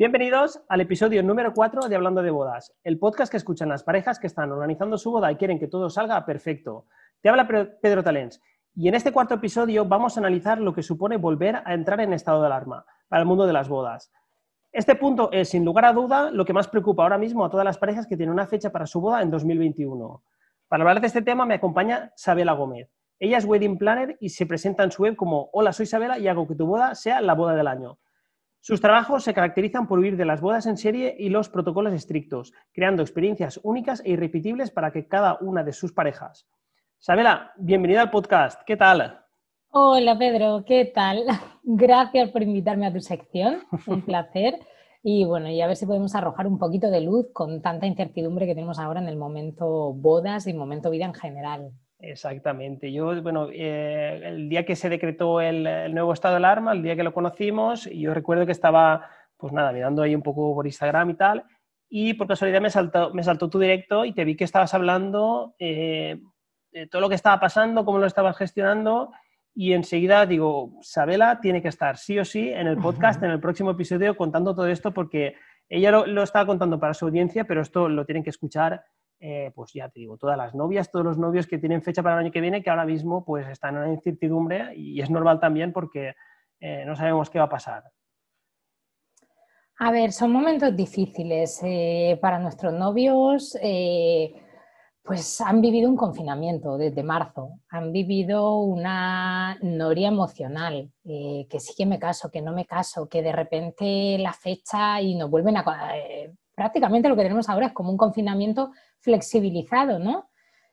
Bienvenidos al episodio número 4 de Hablando de Bodas, el podcast que escuchan las parejas que están organizando su boda y quieren que todo salga perfecto. Te habla Pedro Talens y en este cuarto episodio vamos a analizar lo que supone volver a entrar en estado de alarma para el mundo de las bodas. Este punto es, sin lugar a duda, lo que más preocupa ahora mismo a todas las parejas que tienen una fecha para su boda en 2021. Para hablar de este tema me acompaña Sabela Gómez. Ella es wedding planner y se presenta en su web como Hola, soy Sabela y hago que tu boda sea la boda del año. Sus trabajos se caracterizan por huir de las bodas en serie y los protocolos estrictos, creando experiencias únicas e irrepetibles para que cada una de sus parejas. Sabela, bienvenida al podcast. ¿Qué tal? Hola Pedro, ¿qué tal? Gracias por invitarme a tu sección. Un placer. Y bueno, y a ver si podemos arrojar un poquito de luz con tanta incertidumbre que tenemos ahora en el momento bodas y momento vida en general. Exactamente. Yo, bueno, eh, el día que se decretó el, nuevo estado de alarma, el día que lo conocimos, yo recuerdo que estaba, pues nada, mirando ahí un poco por Instagram y tal, y por casualidad me saltó, me saltó tu directo y te vi que estabas hablando eh, de todo lo que estaba pasando, cómo lo estabas gestionando, y enseguida digo, Sabela tiene que estar sí o sí en el podcast, en el próximo episodio, contando todo esto, porque ella lo, lo estaba contando para su audiencia, pero esto lo tienen que escuchar eh, pues ya te digo, todas las novias, todos los novios que tienen fecha para el año que viene, que ahora mismo pues están en incertidumbre y es normal también porque eh, no sabemos qué va a pasar. A ver, son momentos difíciles eh, para nuestros novios. pues han vivido un confinamiento desde marzo, han vivido una noria emocional, que sí que me caso, que no me caso, que de repente la fecha y nos vuelven a prácticamente lo que tenemos ahora es como un confinamiento flexibilizado, ¿no?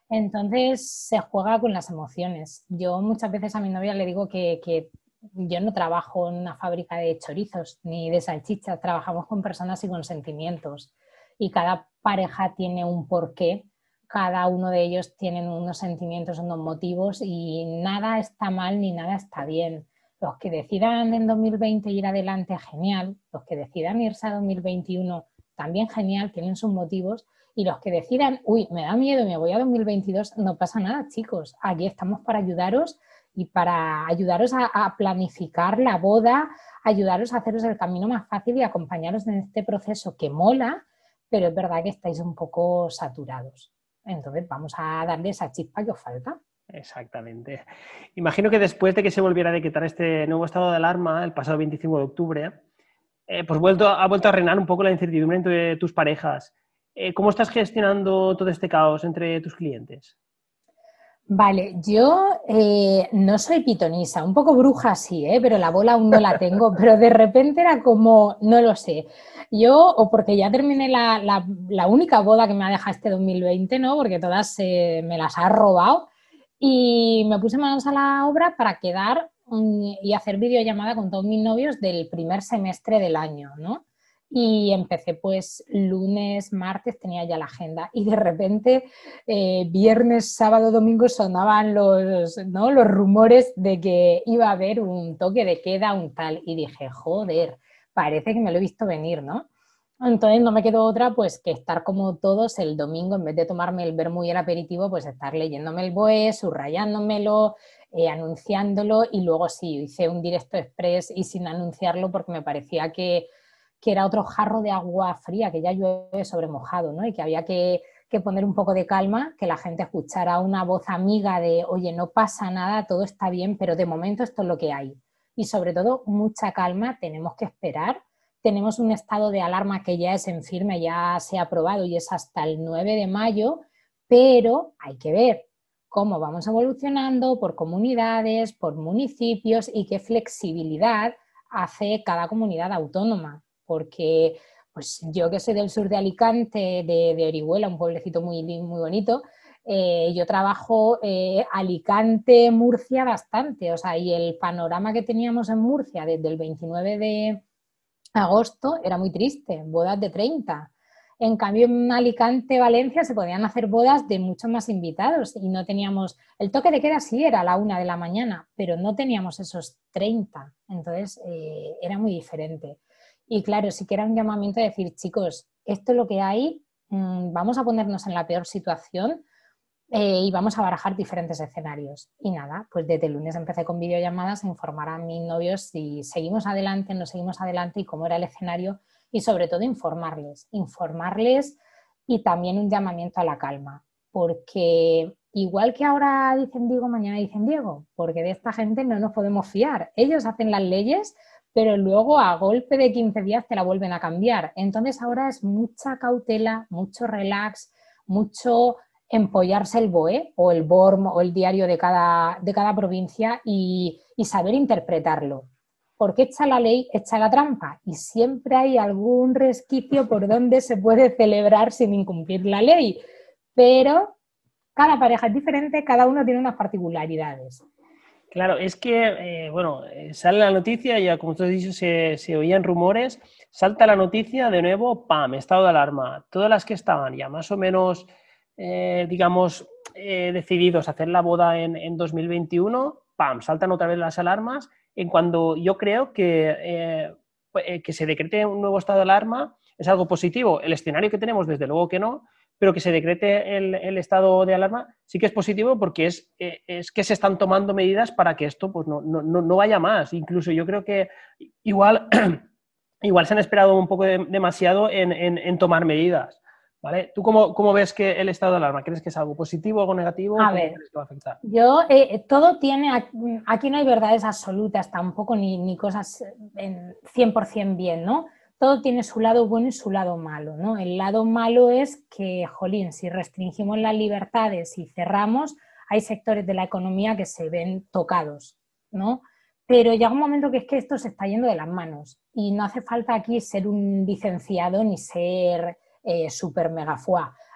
Entonces se juega con las emociones. Yo muchas veces a mi novia le digo que, yo no trabajo en una fábrica de chorizos ni de salchichas, trabajamos con personas y con sentimientos. Y cada pareja tiene un porqué, cada uno de ellos tiene unos sentimientos, unos motivos y nada está mal ni nada está bien. Los que decidan en 2020 ir adelante, genial. Los que decidan irse a 2021 también genial, tienen sus motivos. Y los que decidan, uy, me da miedo, me voy a 2022, no pasa nada, chicos. Aquí estamos para ayudaros y para ayudaros a, planificar la boda, ayudaros a haceros el camino más fácil y acompañaros en este proceso que mola, pero es verdad que estáis un poco saturados. Entonces vamos a darle esa chispa que os falta. Exactamente. Imagino que después de que se volviera a decretar este nuevo estado de alarma el pasado 25 de octubre, eh, pues vuelto, ha vuelto a reinar un poco la incertidumbre entre tus parejas. Eh, ¿Cómo estás gestionando todo este caos entre tus clientes? Vale, yo eh, no soy pitonisa, un poco bruja sí, pero la bola aún no la tengo, pero de repente era como, no lo sé. Yo, o porque ya terminé la, la, única boda que me ha dejado este 2020, ¿no? Porque todas me las ha robado. Y me puse manos a la obra para quedar y hacer videollamada con todos mis novios del primer semestre del año, ¿no? Y empecé pues lunes, martes, tenía ya la agenda y de repente eh, viernes, sábado, domingo sonaban los, ¿no? los rumores de que iba a haber un toque de queda, un tal. Y dije, joder, parece que me lo he visto venir, ¿no? Entonces no me quedó otra pues que estar como todos el domingo, en vez de tomarme el vermú y el aperitivo, pues estar leyéndome el BOE, subrayándomelo, eh, anunciándolo y luego sí, hice un directo express y sin anunciarlo porque me parecía que, era otro jarro de agua fría, que ya llueve sobre mojado, ¿no? Y que había que, que poner un poco de calma, que la gente escuchara una voz amiga de, oye, no pasa nada, todo está bien, pero de momento esto es lo que hay. Y sobre todo, mucha calma, tenemos que esperar. Tenemos un estado de alarma que ya es en firme, ya se ha aprobado y es hasta el 9 de mayo, pero hay que ver, cómo vamos evolucionando por comunidades, por municipios y qué flexibilidad hace cada comunidad autónoma. Porque pues yo que soy del sur de Alicante, de, Orihuela, un pueblecito muy, muy bonito, eh, yo trabajo eh, Alicante, Murcia bastante, o sea, y el panorama que teníamos en Murcia desde el 29 de agosto era muy triste, bodas de 30. En cambio, en Alicante, Valencia, se podían hacer bodas de muchos más invitados y no teníamos, el toque de queda sí era a la una de la mañana, pero no teníamos esos 30. Entonces, eh, era muy diferente. Y claro, sí que era un llamamiento de decir, chicos, esto es lo que hay, mm, vamos a ponernos en la peor situación eh, y vamos a barajar diferentes escenarios. Y nada, pues desde el lunes empecé con videollamadas a informar a mis novios si seguimos adelante, no seguimos adelante y cómo era el escenario y sobre todo informarles, informarles y también un llamamiento a la calma, porque igual que ahora dicen Diego, mañana dicen Diego, porque de esta gente no nos podemos fiar. Ellos hacen las leyes, pero luego a golpe de 15 días te la vuelven a cambiar. Entonces ahora es mucha cautela, mucho relax, mucho empollarse el BOE o el BORM o el diario de cada, de cada provincia y, y saber interpretarlo. Porque echa la ley, echa la trampa y siempre hay algún resquicio por donde se puede celebrar sin incumplir la ley. Pero cada pareja es diferente, cada uno tiene unas particularidades. Claro, es que, eh, bueno, eh, sale la noticia, ya como tú has dicho, se, oían rumores, salta la noticia, de nuevo, ¡pam!, estado de alarma. Todas las que estaban ya más o menos, eh, digamos, decididos a hacer la boda en, en, 2021, ¡pam!, saltan otra vez las alarmas, en cuando yo creo que, que se decrete un nuevo estado de alarma es algo positivo. El escenario que tenemos, desde luego que no, pero que se decrete el, estado de alarma sí que es positivo porque es, eh, es, que se están tomando medidas para que esto pues, no, no, no vaya más. Incluso yo creo que igual, igual se han esperado un poco demasiado en, en, tomar medidas. ¿Vale? ¿Tú cómo, cómo, ves que el estado de alarma? ¿Crees que es algo positivo, algo negativo? A ver, yo, eh, todo tiene, aquí no hay verdades absolutas tampoco, ni, ni cosas en 100% bien, ¿no? todo tiene su lado bueno y su lado malo, ¿no? El lado malo es que, jolín, si restringimos las libertades y cerramos, hay sectores de la economía que se ven tocados, ¿no? Pero llega un momento que es que esto se está yendo de las manos y no hace falta aquí ser un licenciado ni ser eh, super mega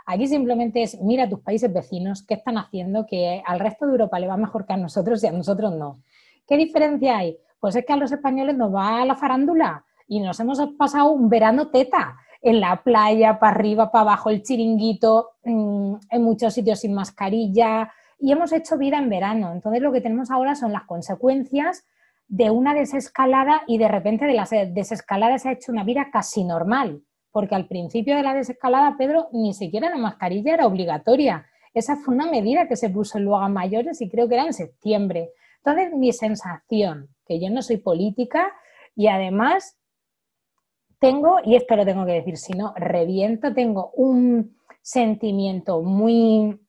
Aquí simplemente es, mira a tus países vecinos, qué están haciendo, que al resto de Europa le va mejor que a nosotros y a nosotros no. ¿Qué diferencia hay? Pues es que a los españoles nos va la farándula, y nos hemos pasado un verano teta en la playa, para arriba, para abajo, el chiringuito, mm, en muchos sitios sin mascarilla y hemos hecho vida en verano. Entonces lo que tenemos ahora son las consecuencias de una desescalada y de repente de la desescalada se ha hecho una vida casi normal, porque al principio de la desescalada, Pedro, ni siquiera la mascarilla era obligatoria. Esa fue una medida que se puso luego a mayores y creo que era en septiembre. Entonces mi sensación, que yo no soy política y además tengo, y esto lo tengo que decir, si no, reviento, tengo un sentimiento muy,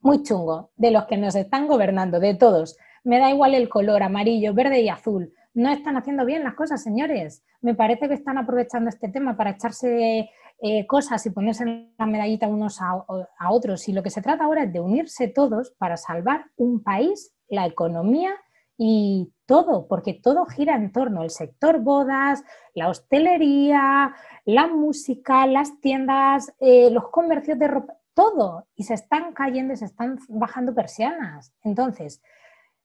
muy chungo de los que nos están gobernando, de todos. Me da igual el color amarillo, verde y azul. No están haciendo bien las cosas, señores. Me parece que están aprovechando este tema para echarse eh, cosas y ponerse la medallita unos a, a otros. Y lo que se trata ahora es de unirse todos para salvar un país, la economía y todo, porque todo gira en torno al sector bodas, la hostelería, la música, las tiendas, eh, los comercios de ropa, todo. Y se están cayendo, se están bajando persianas. Entonces,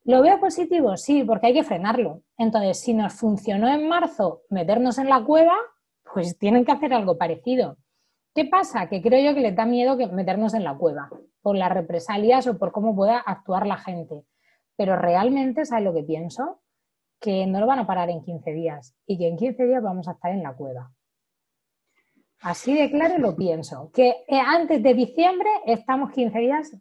¿lo veo positivo? Sí, porque hay que frenarlo. Entonces, si nos funcionó en marzo meternos en la cueva, pues tienen que hacer algo parecido. ¿Qué pasa? Que creo yo que les da miedo que meternos en la cueva por las represalias o por cómo pueda actuar la gente. Pero realmente, ¿sabes lo que pienso? Que no lo van a parar en 15 días y que en 15 días vamos a estar en la cueva. Así de claro lo pienso. Que eh, antes de diciembre estamos 15 días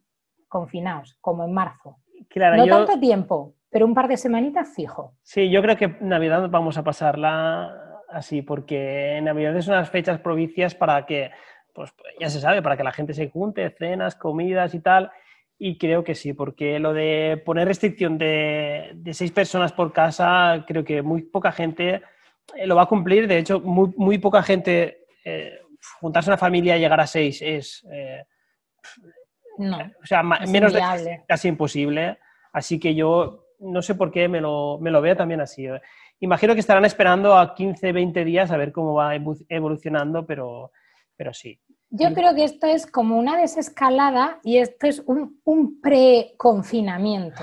confinados, como en marzo. Claro, no tanto tiempo, pero un par de semanitas fijo. Sí, yo creo que Navidad vamos a pasarla así, porque Navidad es unas fechas propicias para que, pues ya se sabe, para que la gente se junte, cenas, comidas y tal. Y creo que sí, porque lo de poner restricción de, seis personas por casa, creo que muy poca gente eh, lo va a cumplir. De hecho, muy, muy poca gente, eh, juntarse una familia y llegar a seis es... Eh, no, o sea, menos de casi imposible. Así que yo no sé por qué me lo, me lo veo también así. Imagino que estarán esperando a 15, 20 días a ver cómo va evolucionando, pero, pero sí. Yo creo que esto es como una desescalada y esto es un, un pre-confinamiento.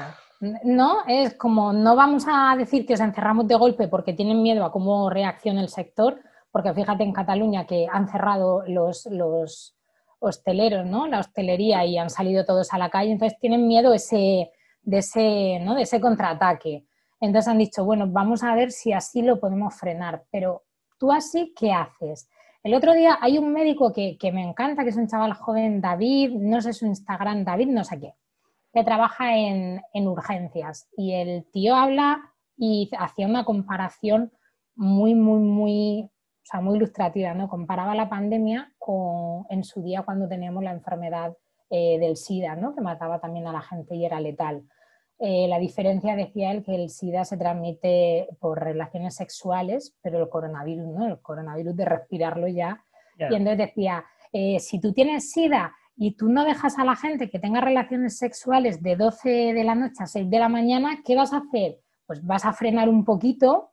¿No? Es como no vamos a decir que os encerramos de golpe porque tienen miedo a cómo reacciona el sector, porque fíjate en Cataluña que han cerrado los, los hosteleros, ¿no? La hostelería y han salido todos a la calle, entonces tienen miedo ese, de, ese, ¿no? de ese contraataque. Entonces han dicho, bueno, vamos a ver si así lo podemos frenar, pero tú así, ¿qué haces? El otro día hay un médico que, me encanta, que es un chaval joven, David, no sé su Instagram, David, no sé qué, que trabaja en, urgencias. Y el tío habla y hacía una comparación muy, muy, muy o sea, muy ilustrativa, ¿no? Comparaba la pandemia con en su día cuando teníamos la enfermedad eh, del SIDA, ¿no? Que mataba también a la gente y era letal. Eh, la diferencia decía él que el SIDA se transmite por relaciones sexuales, pero el coronavirus, ¿no? El coronavirus de respirarlo ya. Y entonces decía, eh, si tú tienes SIDA y tú no dejas a la gente que tenga relaciones sexuales de 12 de la noche a 6 de la mañana, ¿qué vas a hacer? Pues vas a frenar un poquito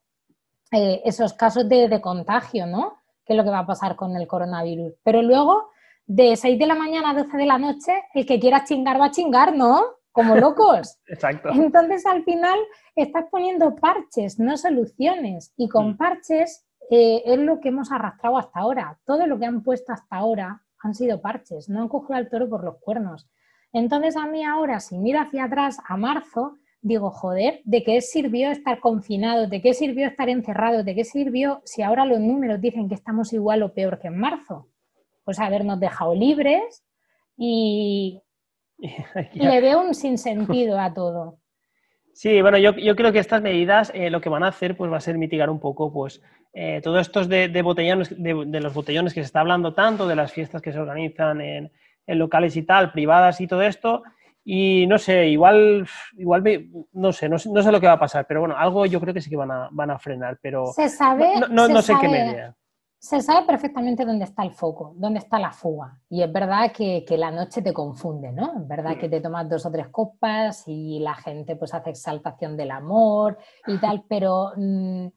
eh, esos casos de, contagio, ¿no? ¿Qué es lo que va a pasar con el coronavirus? Pero luego, de 6 de la mañana a 12 de la noche, el que quiera chingar va a chingar, ¿no? Como locos. Exacto. Entonces, al final, estás poniendo parches, no soluciones. Y con mm. parches eh, es lo que hemos arrastrado hasta ahora. Todo lo que han puesto hasta ahora han sido parches, no han cogido al toro por los cuernos. Entonces a mí ahora, si miro hacia atrás a marzo, digo, joder, ¿de qué sirvió estar confinado? ¿De qué sirvió estar encerrado? ¿De qué sirvió si ahora los números dicen que estamos igual o peor que en marzo? Pues habernos dejado libres y, le veo un sinsentido a todo. Sí, bueno, yo, creo que estas medidas eh, lo que van a hacer pues va a ser mitigar un poco pues eh, todos estos de, botellones, de, los botellones que se está hablando tanto, de las fiestas que se organizan en, locales y tal, privadas y todo esto. Y no sé, igual, igual no, sé, no, sé lo que va a pasar, pero bueno, algo yo creo que sí que van a, van a frenar, pero se sabe, no, sé qué medida. Se sabe perfectamente dónde está el foco, dónde está la fuga. Y es verdad que, la noche te confunde, ¿no? Es verdad que te tomas dos o tres copas y la gente pues hace exaltación del amor y tal, pero... Mm,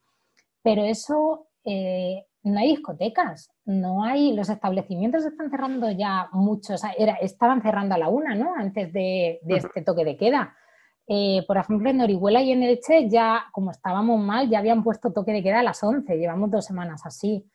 pero eso eh, no hay discotecas, no hay, los establecimientos están cerrando ya muchos, estaban cerrando a la una, ¿no? Antes de, este toque de queda. Eh, por ejemplo, en Orihuela y en Elche ya, como estábamos mal, ya habían puesto toque de queda a las 11, llevamos dos semanas así.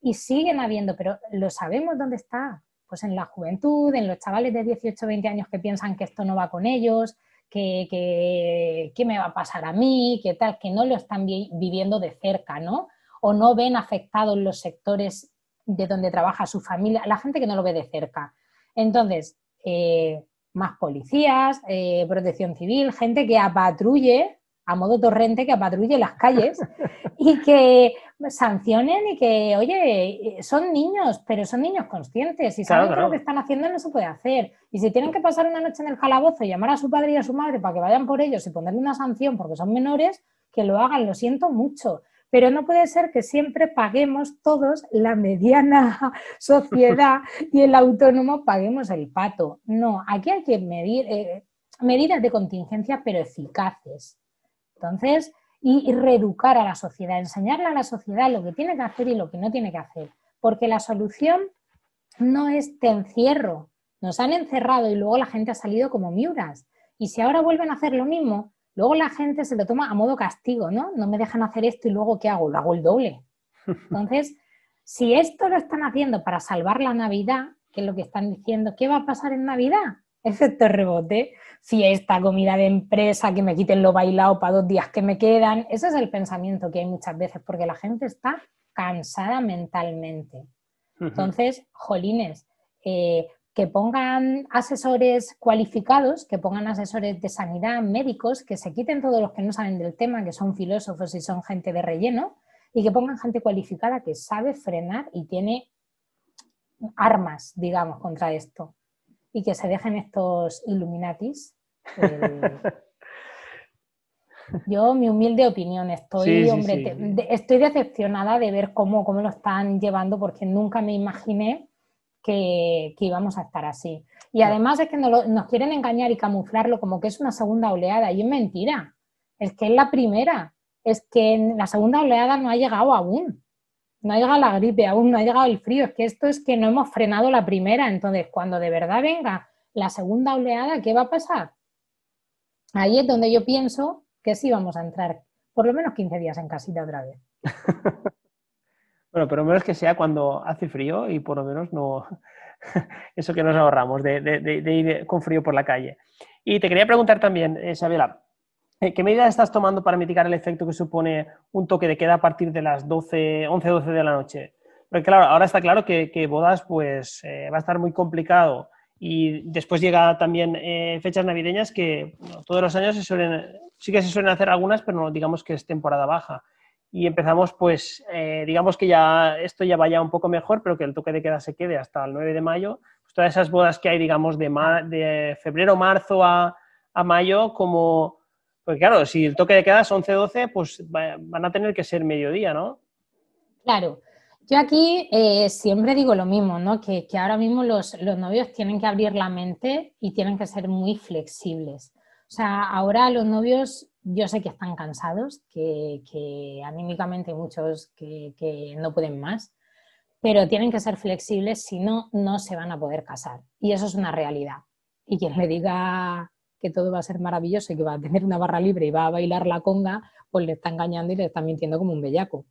Y siguen habiendo, pero lo sabemos dónde está. Pues en la juventud, en los chavales de 18 20 años que piensan que esto no va con ellos, que, qué me va a pasar a mí, qué tal, que no lo están viviendo de cerca, ¿no? O no ven afectados los sectores de donde trabaja su familia, la gente que no lo ve de cerca. Entonces, eh, más policías, eh, protección civil, gente que apatrulle a modo torrente, que apatrulle las calles y que sancionen y que, oye, son niños, pero son niños conscientes y saben que lo que están haciendo no se puede hacer. Y si tienen que pasar una noche en el calabozo y llamar a su padre y a su madre para que vayan por ellos y ponerle una sanción porque son menores, que lo hagan, lo siento mucho. Pero no puede ser que siempre paguemos todos la mediana sociedad y el autónomo paguemos el pato. No, aquí hay que medir eh, medidas de contingencia, pero eficaces. Entonces, y, reeducar a la sociedad, enseñarle a la sociedad lo que tiene que hacer y lo que no tiene que hacer. Porque la solución no es te encierro. Nos han encerrado y luego la gente ha salido como miuras. Y si ahora vuelven a hacer lo mismo, luego la gente se lo toma a modo castigo, ¿no? No me dejan hacer esto y luego ¿qué hago? Lo hago el doble. Entonces, si esto lo están haciendo para salvar la Navidad, que es lo que están diciendo, ¿qué va a pasar en Navidad? Efecto rebote fiesta, comida de empresa, que me quiten lo bailado para dos días que me quedan. Ese es el pensamiento que hay muchas veces, porque la gente está cansada mentalmente. Entonces, jolines, eh, que pongan asesores cualificados, que pongan asesores de sanidad, médicos, que se quiten todos los que no saben del tema, que son filósofos y son gente de relleno, y que pongan gente cualificada que sabe frenar y tiene armas, digamos, contra esto y que se dejen estos Illuminatis. Yo, mi humilde opinión, estoy, hombre, estoy decepcionada de ver cómo, cómo lo están llevando porque nunca me imaginé que, íbamos a estar así. Y además es que nos, nos, quieren engañar y camuflarlo como que es una segunda oleada y es mentira. Es que es la primera. Es que la segunda oleada no ha llegado aún no ha llegado la gripe aún, no ha llegado el frío, es que esto es que no hemos frenado la primera, entonces cuando de verdad venga la segunda oleada, ¿qué va a pasar? Ahí es donde yo pienso que sí vamos a entrar por lo menos 15 días en casita otra vez. bueno, pero menos que sea cuando hace frío y por lo menos no eso que nos ahorramos de, ir con frío por la calle. Y te quería preguntar también, Isabela, eh, ¿Qué medidas estás tomando para mitigar el efecto que supone un toque de queda a partir de las 12, 11, 12 de la noche? Porque claro, ahora está claro que, bodas pues eh, va a estar muy complicado y después llega también eh, fechas navideñas que todos los años se suelen, sí que se suelen hacer algunas, pero no digamos que es temporada baja. Y empezamos, pues, eh, digamos que ya esto ya vaya un poco mejor, pero que el toque de queda se quede hasta el 9 de mayo. Pues todas esas bodas que hay, digamos, de, de febrero, marzo a, a, mayo, como, pues claro, si el toque de queda es 11-12, pues van a tener que ser mediodía, ¿no? Claro. Yo aquí eh, siempre digo lo mismo, ¿no? Que, que ahora mismo los, los novios tienen que abrir la mente y tienen que ser muy flexibles. O sea, ahora los novios yo sé que están cansados, que, anímicamente muchos que, no pueden más, pero tienen que ser flexibles, si no, no se van a poder casar. Y eso es una realidad. Y quien le diga que todo va a ser maravilloso y que va a tener una barra libre y va a bailar la conga, pues le está engañando y le está mintiendo como un bellaco.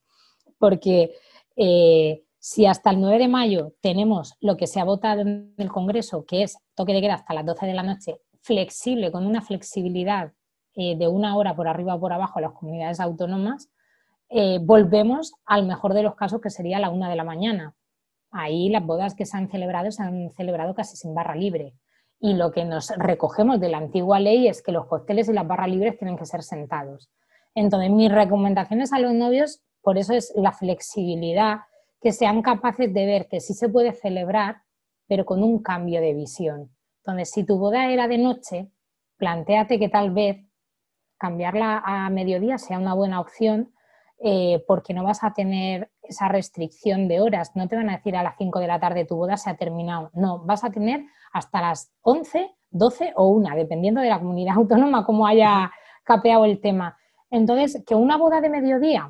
Porque eh, si hasta el 9 de mayo tenemos lo que se ha votado en el Congreso, que es toque de queda hasta las 12 de la noche, flexible, con una flexibilidad eh, de una hora por arriba o por abajo a las comunidades autónomas, eh, volvemos al mejor de los casos que sería la una de la mañana. Ahí las bodas que se han celebrado se han celebrado casi sin barra libre. Y lo que nos recogemos de la antigua ley es que los cócteles y las barras libres tienen que ser sentados. Entonces, mis recomendaciones a los novios, por eso es la flexibilidad, que sean capaces de ver que sí se puede celebrar, pero con un cambio de visión. Entonces, si tu boda era de noche, planteate que tal vez cambiarla a mediodía sea una buena opción eh, porque no vas a tener esa restricción de horas. No te van a decir a las 5 de la tarde tu boda se ha terminado. No, vas a tener hasta las 11, 12 o 1, dependiendo de la comunidad autónoma, cómo haya capeado el tema. Entonces, que una boda de mediodía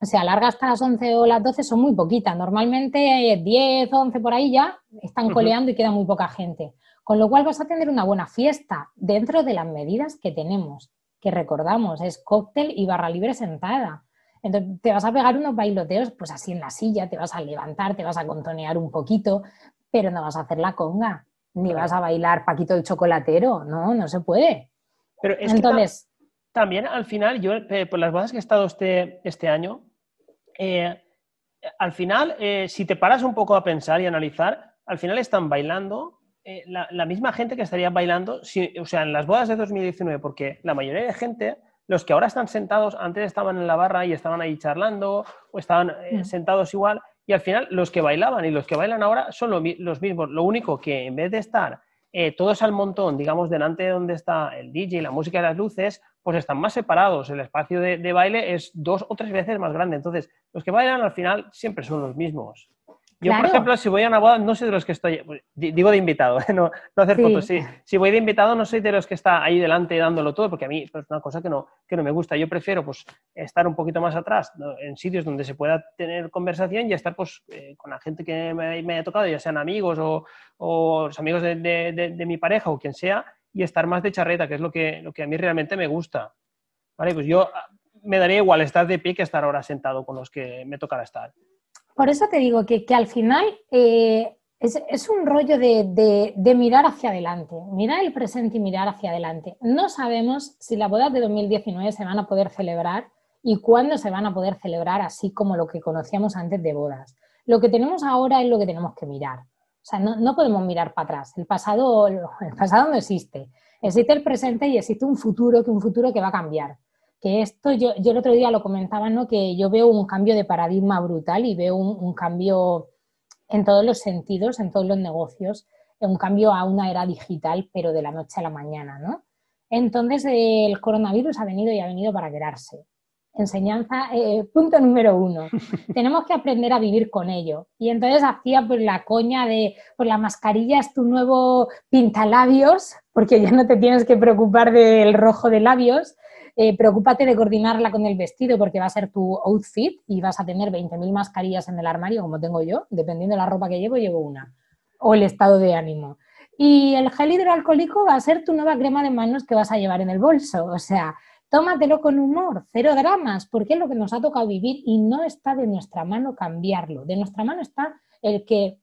se alarga hasta las 11 o las 12 son muy poquitas. Normalmente 10, 11 por ahí ya están coleando y queda muy poca gente. Con lo cual vas a tener una buena fiesta dentro de las medidas que tenemos que recordamos, es cóctel y barra libre sentada. Entonces te vas a pegar unos bailoteos, pues así en la silla, te vas a levantar, te vas a contonear un poquito, pero no vas a hacer la conga, ni vas a bailar Paquito el chocolatero, no, no se puede. Pero es Entonces, también al final, yo eh, por las bodas que he estado este, este año, eh, al final, eh, si te paras un poco a pensar y analizar, al final están bailando eh, la, misma gente que estaría bailando, o sea, en las bodas de 2019, porque la mayoría de gente, los que ahora están sentados, antes estaban en la barra y estaban ahí charlando, o estaban eh, mm. sentados igual, y al final los que bailaban y los que bailan ahora son los mismos. Lo único que en vez de estar eh, todos al montón, digamos, delante de donde está el DJ, la música y las luces, pues están más separados. El espacio de baile es dos o tres veces más grande. Entonces, los que bailan al final siempre son los mismos. Yo, por ejemplo, si voy a una boda, no soy de los que estoy, digo de invitado, no, no hacer fotos, sí. Si voy de invitado, no soy de los que está ahí delante dándolo todo, porque a mí pues, es una cosa que no, que no me gusta. Yo prefiero pues, estar un poquito más atrás, en sitios donde se pueda tener conversación y estar pues, eh, con la gente que me, me, haya tocado, ya sean amigos o, o los amigos de, de, de, mi pareja o quien sea, y estar más de charreta, que es lo que, lo que a mí realmente me gusta. Vale, pues yo ah, me daría igual estar de pie que estar ahora sentado con los que me tocará estar. Por eso te digo que, al final eh, es, un rollo de, mirar hacia adelante, mirar el presente y mirar hacia adelante. No sabemos si las bodas de 2019 se van a poder celebrar y cuándo se van a poder celebrar, así como lo que conocíamos antes de bodas. Lo que tenemos ahora es lo que tenemos que mirar. O sea, no, podemos mirar para atrás. El pasado, el pasado no existe. Existe el presente y existe un futuro, que un futuro que va a cambiar que esto yo, yo el otro día lo comentaba, ¿no? que yo veo un cambio de paradigma brutal y veo un, cambio en todos los sentidos, en todos los negocios, un cambio a una era digital, pero de la noche a la mañana, ¿no? Entonces, el coronavirus ha venido y ha venido para quedarse. Enseñanza, eh, punto número uno. Tenemos que aprender a vivir con ello. Y entonces hacía pues la coña de, pues la mascarilla es tu nuevo pintalabios, porque ya no te tienes que preocupar del rojo de labios, eh, preocúpate de coordinarla con el vestido porque va a ser tu outfit y vas a tener 20.000 mascarillas en el armario, como tengo yo, dependiendo de la ropa que llevo, llevo una, o el estado de ánimo. Y el gel hidroalcohólico va a ser tu nueva crema de manos que vas a llevar en el bolso, o sea, tómatelo con humor, cero dramas, porque es lo que nos ha tocado vivir y no está de nuestra mano cambiarlo. De nuestra mano está el que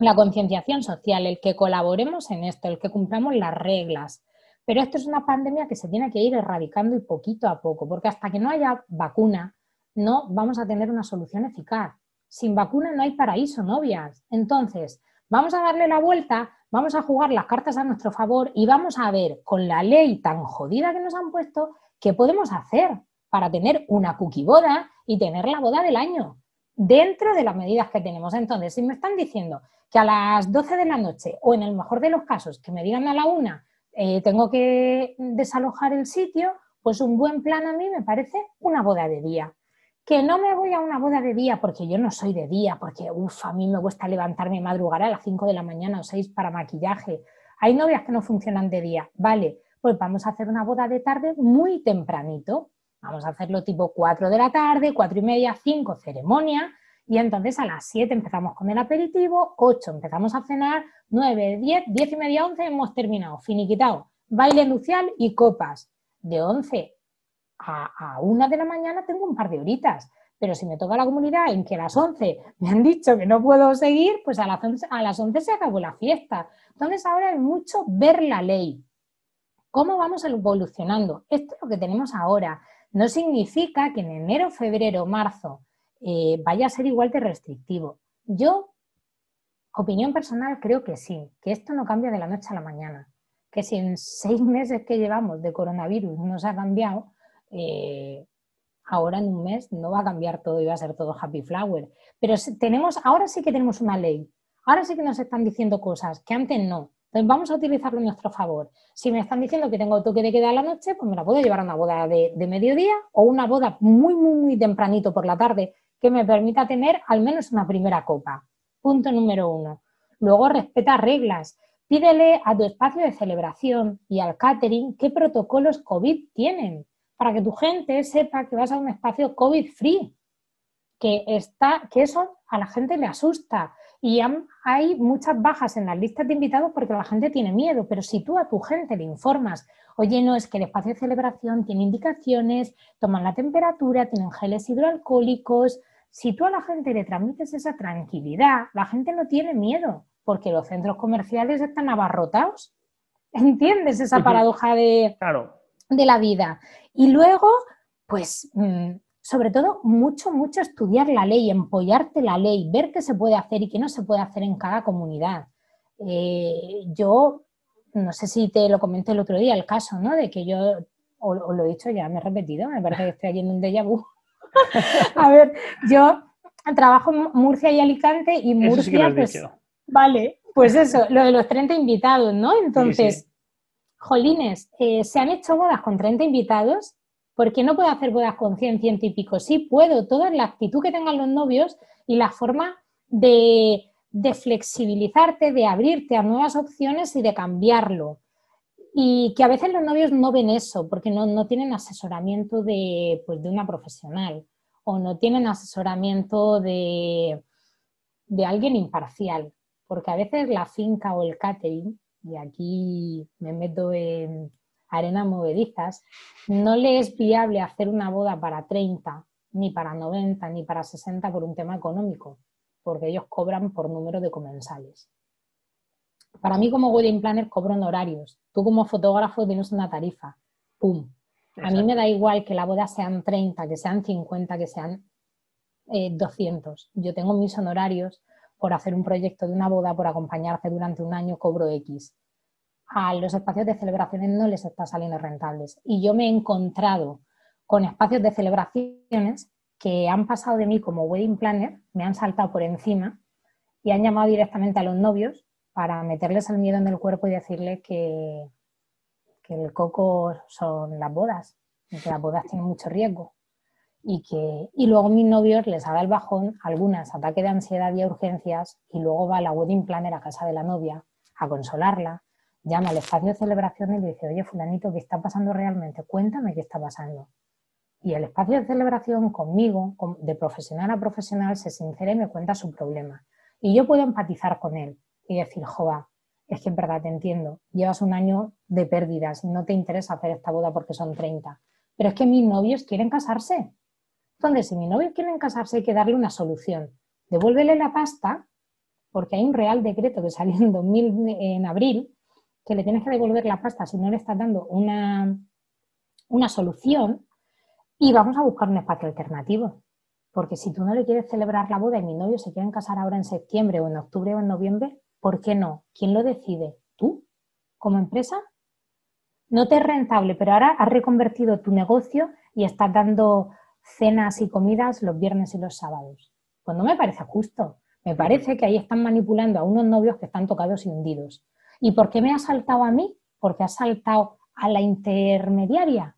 la concienciación social, el que colaboremos en esto, el que cumplamos las reglas, pero esto es una pandemia que se tiene que ir erradicando y poquito a poco, porque hasta que no haya vacuna, no vamos a tener una solución eficaz. Sin vacuna no hay paraíso, novias. Entonces, vamos a darle la vuelta, vamos a jugar las cartas a nuestro favor y vamos a ver con la ley tan jodida que nos han puesto qué podemos hacer para tener una cookie boda y tener la boda del año dentro de las medidas que tenemos. Entonces, si me están diciendo que a las 12 de la noche o en el mejor de los casos que me digan a la una eh, tengo que desalojar el sitio, pues un buen plan a mí me parece una boda de día. Que no me voy a una boda de día porque yo no soy de día, porque uff, a mí me cuesta levantarme y madrugar a las 5 de la mañana o 6 para maquillaje. Hay novias que no funcionan de día. Vale, pues vamos a hacer una boda de tarde muy tempranito. Vamos a hacerlo tipo 4 de la tarde, 4 y media, 5 ceremonia. Y entonces a las 7 empezamos con el aperitivo, 8 empezamos a cenar, 9, 10, 10 y media, 11 hemos terminado, finiquitado. Baile nupcial y copas. De 11 a, a 1 de la mañana tengo un par de horitas. Pero si me toca la comunidad en que a las 11 me han dicho que no puedo seguir, pues a las 11, a las 11 se acabó la fiesta. Entonces ahora es mucho ver la ley. ¿Cómo vamos evolucionando? Esto es lo que tenemos ahora. No significa que en enero, febrero, marzo eh, vaya a ser igual de restrictivo. Yo, opinión personal, creo que sí, que esto no cambia de la noche a la mañana. Que si en seis meses que llevamos de coronavirus no se ha cambiado, eh, ahora en un mes no va a cambiar todo y va a ser todo happy flower. Pero tenemos, ahora sí que tenemos una ley. Ahora sí que nos están diciendo cosas que antes no. Entonces vamos a utilizarlo en nuestro favor. Si me están diciendo que tengo toque de queda a la noche, pues me la puedo llevar a una boda de, de mediodía o una boda muy, muy, muy tempranito por la tarde que me permita tener al menos una primera copa. Punto número uno. Luego respeta reglas. Pídele a tu espacio de celebración y al catering qué protocolos COVID tienen para que tu gente sepa que vas a un espacio COVID free. Que, está, que eso a la gente le asusta. Y hay muchas bajas en las listas de invitados porque la gente tiene miedo, pero si tú a tu gente le informas, oye, no, es que el espacio de celebración tiene indicaciones, toman la temperatura, tienen geles hidroalcohólicos, si tú a la gente le transmites esa tranquilidad, la gente no tiene miedo porque los centros comerciales están abarrotados. ¿Entiendes esa paradoja de, de la vida? Y luego, pues mm, sobre todo, mucho, mucho estudiar la ley, empollarte la ley, ver qué se puede hacer y qué no se puede hacer en cada comunidad. Eh, yo, no sé si te lo comenté el otro día, el caso, ¿no? De que yo, o, lo he dicho ya, me he repetido, me parece que estoy aquí en un déjà vu. A ver, yo trabajo en Murcia y Alicante y Murcia, pues, vale, pues eso, lo de los 30 invitados, ¿no? Entonces, jolines, eh, se han hecho bodas con 30 invitados ¿Por qué no puedo hacer bodas con 100, 100 y pico? Sí puedo, toda la actitud que tengan los novios y la forma de, flexibilizarte, de abrirte a nuevas opciones y de cambiarlo. Y que a veces los novios no ven eso porque no, tienen asesoramiento de, pues, de una profesional o no tienen asesoramiento de, de alguien imparcial. Porque a veces la finca o el catering, y aquí me meto en, arenas movedizas, no le es viable hacer una boda para 30, ni para 90, ni para 60 por un tema económico, porque ellos cobran por número de comensales. Para mí como wedding planner cobro horarios. Tú como fotógrafo tienes una tarifa. ¡Pum! A mí me da igual que la boda sean 30, que sean 50, que sean 200. Eh, Yo tengo mis honorarios por hacer un proyecto de una boda, por acompañarte durante un año, cobro X a los espacios de celebraciones no les está saliendo rentables. Y yo me he encontrado con espacios de celebraciones que han pasado de mí como wedding planner, me han saltado por encima y han llamado directamente a los novios para meterles el miedo en el cuerpo y decirles que, que el coco son las bodas, que las bodas tienen mucho riesgo. Y, que, y luego mis novios les haga el bajón, algunas ataque de ansiedad y urgencias, y luego va la wedding planner a casa de la novia a consolarla, llama al espacio de celebración y le dice, oye, fulanito, ¿qué está pasando realmente? Cuéntame qué está pasando. Y el espacio de celebración conmigo, de profesional a profesional, se sincera y me cuenta su problema. Y yo puedo empatizar con él y decir, joa, es que en verdad te entiendo, llevas un año de pérdidas y no te interesa hacer esta boda porque son 30. Pero es que mis novios quieren casarse. Entonces, si mis novios quieren casarse, hay que darle una solución. Devuélvele la pasta, porque hay un real decreto que salió en, 2000, en abril, que le tienes que devolver la pasta si no le estás dando una, una solución y vamos a buscar un espacio alternativo. Porque si tú no le quieres celebrar la boda y mi novio se quieren casar ahora en septiembre o en octubre o en noviembre, ¿por qué no? ¿Quién lo decide? ¿Tú? ¿Como empresa? No te es rentable, pero ahora has reconvertido tu negocio y estás dando cenas y comidas los viernes y los sábados. Pues no me parece justo. Me parece que ahí están manipulando a unos novios que están tocados y hundidos. ¿Y por qué me ha saltado a mí? Porque ha saltado a la intermediaria.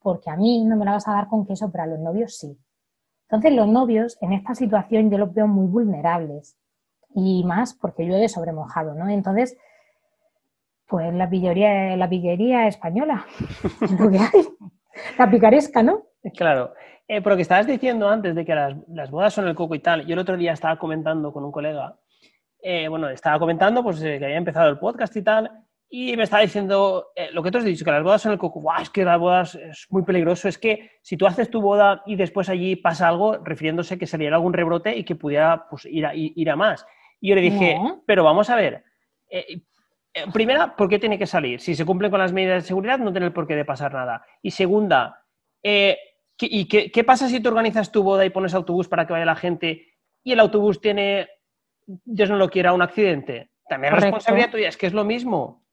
Porque a mí no me la vas a dar con queso, pero a los novios sí. Entonces los novios en esta situación yo los veo muy vulnerables. Y más porque llueve sobre mojado, ¿no? Entonces, pues la pillería, la pillería española, lo que hay. La picaresca, ¿no? Claro. Eh, pero que estabas diciendo antes de que las, bodas son el coco y tal, yo el otro día estaba comentando con un colega, eh, bueno, estaba comentando pues eh, que había empezado el podcast y tal, y me estaba diciendo lo que tú has dicho, que las bodas son el coco, es que las bodas es muy peligroso, es que si tú haces tu boda y después allí pasa algo, refiriéndose que saliera algún rebrote y que pudiera pues, ir, a, ir a más. Y yo le dije, pero vamos a ver, primera, ¿por qué tiene que salir? Si se cumplen con las medidas de seguridad, no tiene el porqué de pasar nada. Y segunda, eh, ¿Y qué, pasa si tú organizas tu boda y pones autobús para que vaya la gente y el autobús tiene, Dios no lo quiera, un accidente? También es responsabilidad tuya, es que es lo mismo.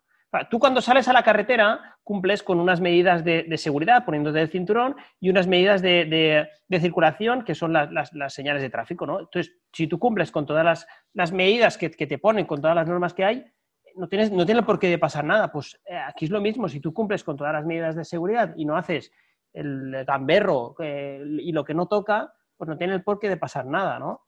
Tú cuando sales a la carretera cumples con unas medidas de, seguridad, poniéndote el cinturón, y unas medidas de, circulación, que son las, señales de tráfico. ¿no? Entonces, si tú cumples con todas las, medidas que, te ponen, con todas las normas que hay, no, tienes, no tiene por qué pasar nada. Pues eh, aquí es lo mismo, si tú cumples con todas las medidas de seguridad y no haces el gamberro y lo que no toca, pues no tiene el porqué de pasar nada, ¿no?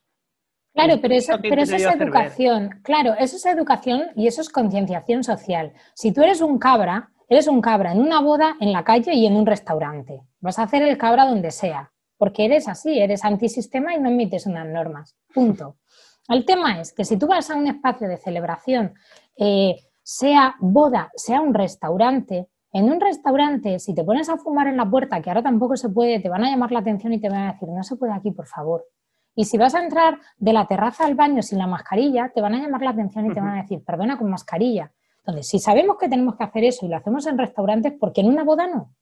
Claro, pero eso, pero eso es educación. Claro, eso es educación y eso es concienciación social. Si tú eres un cabra, eres un cabra en una boda, en la calle y en un restaurante. Vas a hacer el cabra donde sea, porque eres así, eres antisistema y no emites unas normas. Punto. El tema es que si tú vas a un espacio de celebración, eh, sea boda, sea un restaurante, en un restaurante, si te pones a fumar en la puerta, que ahora tampoco se puede, te van a llamar la atención y te van a decir, no se puede aquí, por favor. Y si vas a entrar de la terraza al baño sin la mascarilla, te van a llamar la atención y te van a decir, perdona, con mascarilla. Entonces, si sabemos que tenemos que hacer eso y lo hacemos en restaurantes, ¿por qué en una boda no?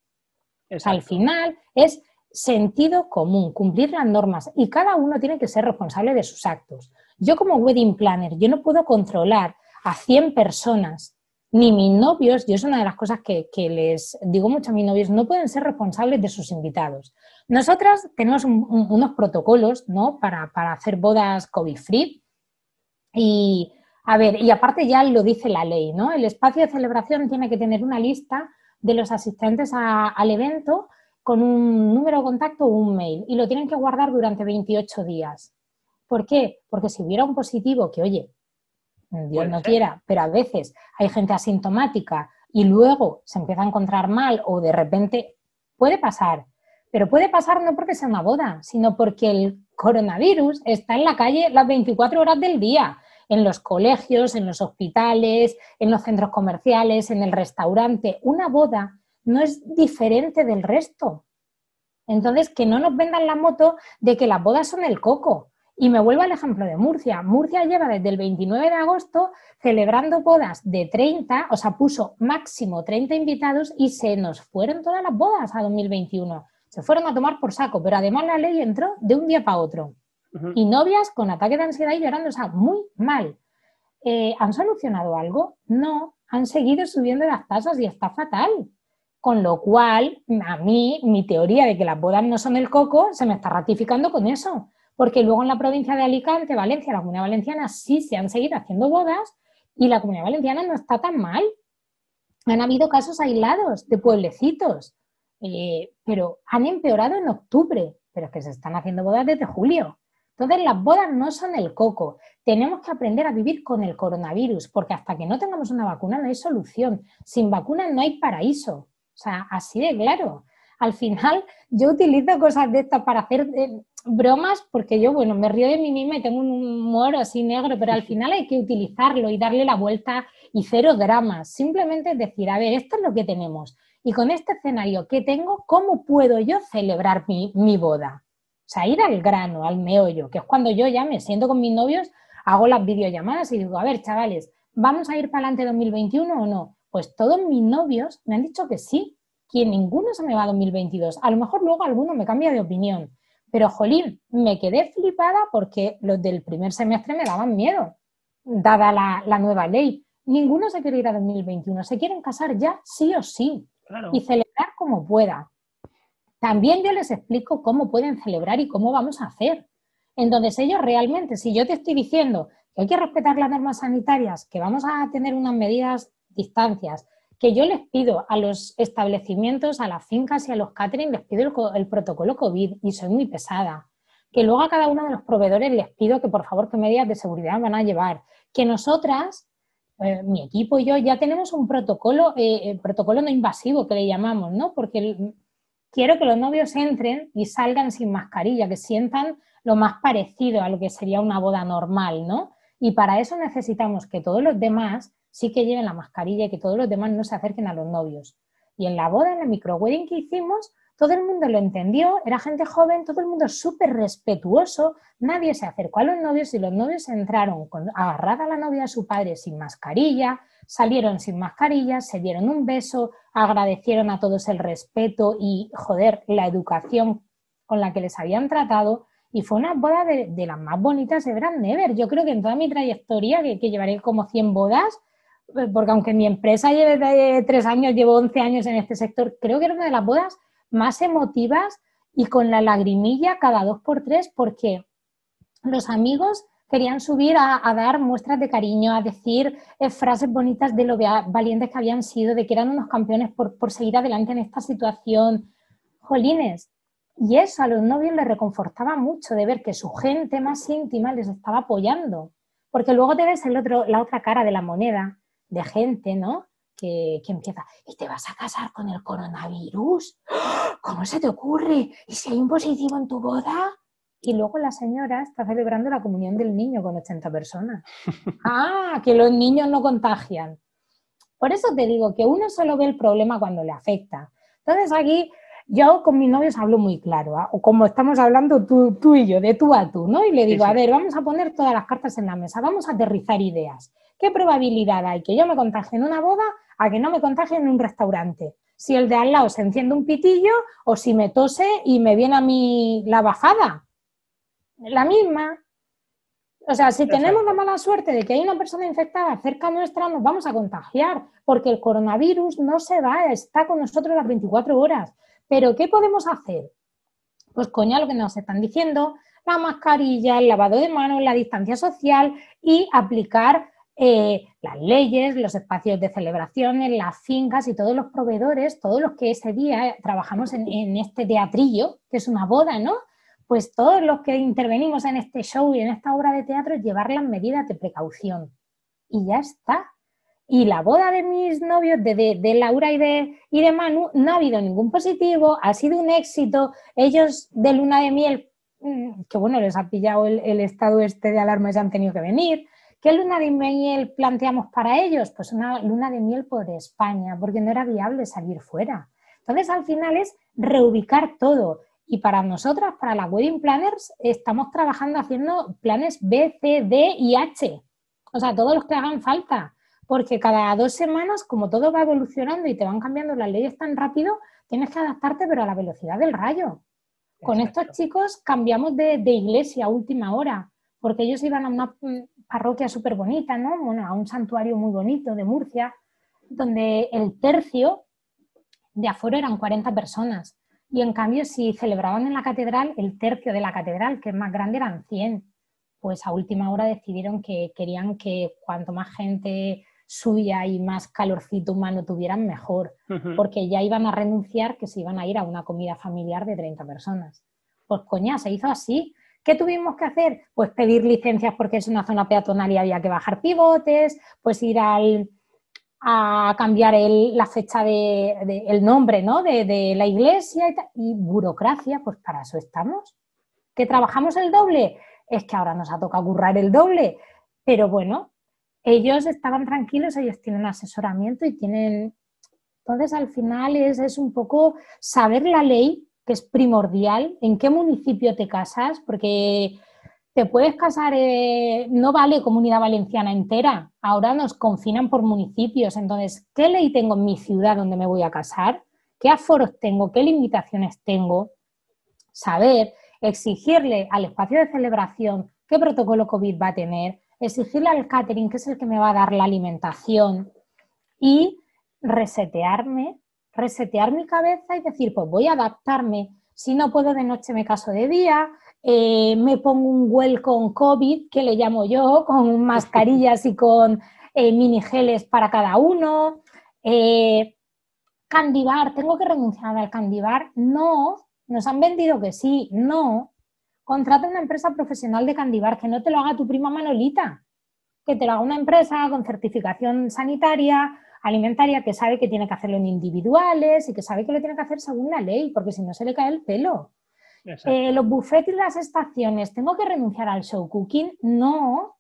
al final es sentido común, cumplir las normas y cada uno tiene que ser responsable de sus actos. Yo como wedding planner, yo no puedo controlar a 100 personas ni mis novios, yo es una de las cosas que, les digo mucho a mis novios, no pueden ser responsables de sus invitados. Nosotras tenemos unos protocolos ¿no? para, hacer bodas COVID-free y, a ver, y aparte ya lo dice la ley, ¿no? El espacio de celebración tiene que tener una lista de los asistentes al evento con un número de contacto o un mail y lo tienen que guardar durante 28 días. ¿Por qué? Porque si hubiera un positivo que, oye, Dios no quiera, pero a veces hay gente asintomática y luego se empieza a encontrar mal o de repente puede pasar, pero puede pasar no porque sea una boda, sino porque el coronavirus está en la calle las 24 horas del día, en los colegios, en los hospitales, en los centros comerciales, en el restaurante. Una boda no es diferente del resto. Entonces, que no nos vendan la moto de que las bodas son el coco. Y me vuelvo al ejemplo de Murcia. Murcia lleva desde el 29 de agosto celebrando bodas de 30, o sea, puso máximo 30 invitados y se nos fueron todas las bodas a 2021. Se fueron a tomar por saco, pero además la ley entró de un día para otro. Y novias con ataque de ansiedad y llorando, o sea, muy mal. Eh, ¿Han solucionado algo? No, han seguido subiendo las tasas y está fatal. Con lo cual, a mí, mi teoría de que las bodas no son el coco se me está ratificando con eso porque luego en la provincia de Alicante, Valencia, la Comunidad Valenciana sí se han seguido haciendo bodas y la Comunidad Valenciana no está tan mal. Han habido casos aislados de pueblecitos, eh, pero han empeorado en octubre, pero es que se están haciendo bodas desde julio. Entonces las bodas no son el coco. Tenemos que aprender a vivir con el coronavirus, porque hasta que no tengamos una vacuna no hay solución. Sin vacuna no hay paraíso. O sea, así de claro. Al final yo utilizo cosas de estas para hacer eh, bromas porque yo, bueno, me río de mí misma y tengo un humor así negro, pero al final hay que utilizarlo y darle la vuelta y cero dramas. Simplemente decir, a ver, esto es lo que tenemos. Y con este escenario que tengo, ¿cómo puedo yo celebrar mi, mi boda? O sea, ir al grano, al meollo, que es cuando yo ya me siento con mis novios, hago las videollamadas y digo, a ver, chavales, ¿vamos a ir para adelante 2021 o no? Pues todos mis novios me han dicho que sí, que ninguno se me va a 2022. A lo mejor luego alguno me cambia de opinión, pero, jolín, me quedé flipada porque los del primer semestre me daban miedo, dada la, nueva ley. Ninguno se quiere ir a 2021, se quieren casar ya sí o sí y celebrar como pueda. también yo les explico cómo pueden celebrar y cómo vamos a hacer. Entonces ellos realmente, si yo te estoy diciendo que hay que respetar las normas sanitarias, que vamos a tener unas medidas, distancias, que yo les pido a los establecimientos, a las fincas y a los catering, les pido el, protocolo COVID y soy muy pesada. Que luego a cada uno de los proveedores les pido que por favor qué medidas de seguridad van a llevar. Que nosotras, eh, mi equipo y yo, ya tenemos un protocolo, eh, protocolo no invasivo que le llamamos, ¿no? Porque quiero que los novios entren y salgan sin mascarilla, que sientan lo más parecido a lo que sería una boda normal, ¿no? Y para eso necesitamos que todos los demás sí que lleven la mascarilla y que todos los demás no se acerquen a los novios. Y en la boda, en el micro wedding que hicimos, todo el mundo lo entendió, era gente joven, todo el mundo súper respetuoso, nadie se acercó a los novios y los novios entraron con, agarrada a la novia a su padre sin mascarilla, salieron sin mascarilla, se dieron un beso, agradecieron a todos el respeto y, joder, la educación con la que les habían tratado y fue una boda de, las más bonitas de Brand Never. Yo creo que en toda mi trayectoria, que, que llevaré como 100 bodas, porque aunque mi empresa lleve tres años, llevo 11 años en este sector, creo que era una de las bodas más emotivas y con la lagrimilla cada dos por tres, porque los amigos querían subir a, dar muestras de cariño, a decir eh, frases bonitas de lo valientes que habían sido, de que eran unos campeones por, por seguir adelante en esta situación. Jolines, y eso a los novios les reconfortaba mucho de ver que su gente más íntima les estaba apoyando. Porque luego te ves el otro, la otra cara de la moneda, de gente, ¿no? Que, empieza, ¿y te vas a casar con el coronavirus? ¿Cómo se te ocurre? ¿Y si hay un positivo en tu boda? Y luego la señora está celebrando la comunión del niño con 80 personas. ah, que los niños no contagian. Por eso te digo que uno solo ve el problema cuando le afecta. Entonces aquí yo con mis novios hablo muy claro, ¿ah? o como estamos hablando tú, tú, y yo, de tú a tú, ¿no? Y le digo, a ver, vamos a poner todas las cartas en la mesa, vamos a aterrizar ideas. ¿Qué probabilidad hay que yo me contagie en una boda a que no me contagie en un restaurante? Si el de al lado se enciende un pitillo o si me tose y me viene a mí la bajada. La misma. O sea, si tenemos la mala suerte de que hay una persona infectada cerca nuestra, nos vamos a contagiar, porque el coronavirus no se va, está con nosotros las 24 horas. Pero, ¿qué podemos hacer? Pues coña lo que nos están diciendo, la mascarilla, el lavado de manos, la distancia social y aplicar eh, las leyes, los espacios de celebraciones, las fincas y todos los proveedores, todos los que ese día trabajamos en, este teatrillo, que es una boda, ¿no? Pues todos los que intervenimos en este show y en esta obra de teatro, llevar las medidas de precaución. Y ya está. Y la boda de mis novios, de, Laura y de, y de Manu, no ha habido ningún positivo, ha sido un éxito. Ellos de luna de miel, mm, que bueno, les ha pillado el, el estado este de alarma y se han tenido que venir. ¿Qué luna de miel planteamos para ellos? Pues una luna de miel por España, porque no era viable salir fuera. Entonces, al final es reubicar todo. Y para nosotras, para las wedding planners, estamos trabajando haciendo planes B, C, D y H. O sea, todos los que hagan falta. Porque cada dos semanas, como todo va evolucionando y te van cambiando las leyes tan rápido, tienes que adaptarte, pero a la velocidad del rayo. Con estos chicos cambiamos de, de iglesia a última hora, porque ellos iban a una parroquia súper bonita, ¿no? Bueno, a un santuario muy bonito de Murcia, donde el tercio de aforo eran 40 personas. Y en cambio, si celebraban en la catedral, el tercio de la catedral, que es más grande, eran 100. Pues a última hora decidieron que querían que cuanto más gente suya y más calorcito humano tuvieran, mejor, porque ya iban a renunciar que se iban a ir a una comida familiar de 30 personas. Pues coña, se hizo así. ¿Qué tuvimos que hacer? Pues pedir licencias porque es una zona peatonal y había que bajar pivotes, pues ir al, a cambiar la fecha de, el nombre ¿no? de, la iglesia y, burocracia, pues para eso estamos. ¿Que trabajamos el doble? Es que ahora nos ha tocado currar el doble, pero bueno, ellos estaban tranquilos, ellos tienen asesoramiento y tienen... Entonces, al final es, es un poco saber la ley que es primordial, en qué municipio te casas, porque te puedes casar, eh, no vale comunidad valenciana entera, ahora nos confinan por municipios, entonces, ¿qué ley tengo en mi ciudad donde me voy a casar? ¿Qué aforos tengo? ¿Qué limitaciones tengo? Saber, exigirle al espacio de celebración qué protocolo COVID va a tener, exigirle al catering, que es el que me va a dar la alimentación, y resetearme resetear mi cabeza y decir, pues voy a adaptarme. Si no puedo de noche, me caso de día. Eh, me pongo un welcome COVID, que le llamo yo, con mascarillas y con eh, mini geles para cada uno. Eh, candibar, ¿tengo que renunciar al candibar? No, nos han vendido que sí, no. Contrata una empresa profesional de candibar, que no te lo haga tu prima Manolita, que te lo haga una empresa con certificación sanitaria, alimentaria, que sabe que tiene que hacerlo en individuales y que sabe que lo tiene que hacer según la ley, porque si no se le cae el pelo. Eh, los buffets y las estaciones, ¿tengo que renunciar al show cooking? No.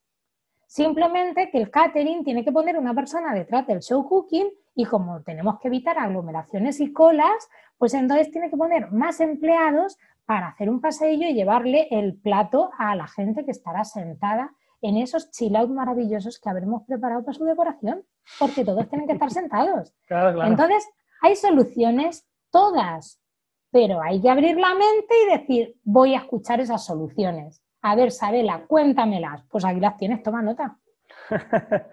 Simplemente que el catering tiene que poner una persona detrás del show cooking y como tenemos que evitar aglomeraciones y colas, pues entonces tiene que poner más empleados para hacer un paseillo y llevarle el plato a la gente que estará sentada en esos chill maravillosos que habremos preparado para su decoración, porque todos tienen que estar sentados. Entonces, hay soluciones todas, pero hay que abrir la mente y decir, voy a escuchar esas soluciones. A ver, Sabela, cuéntamelas. Pues aquí las tienes, toma nota.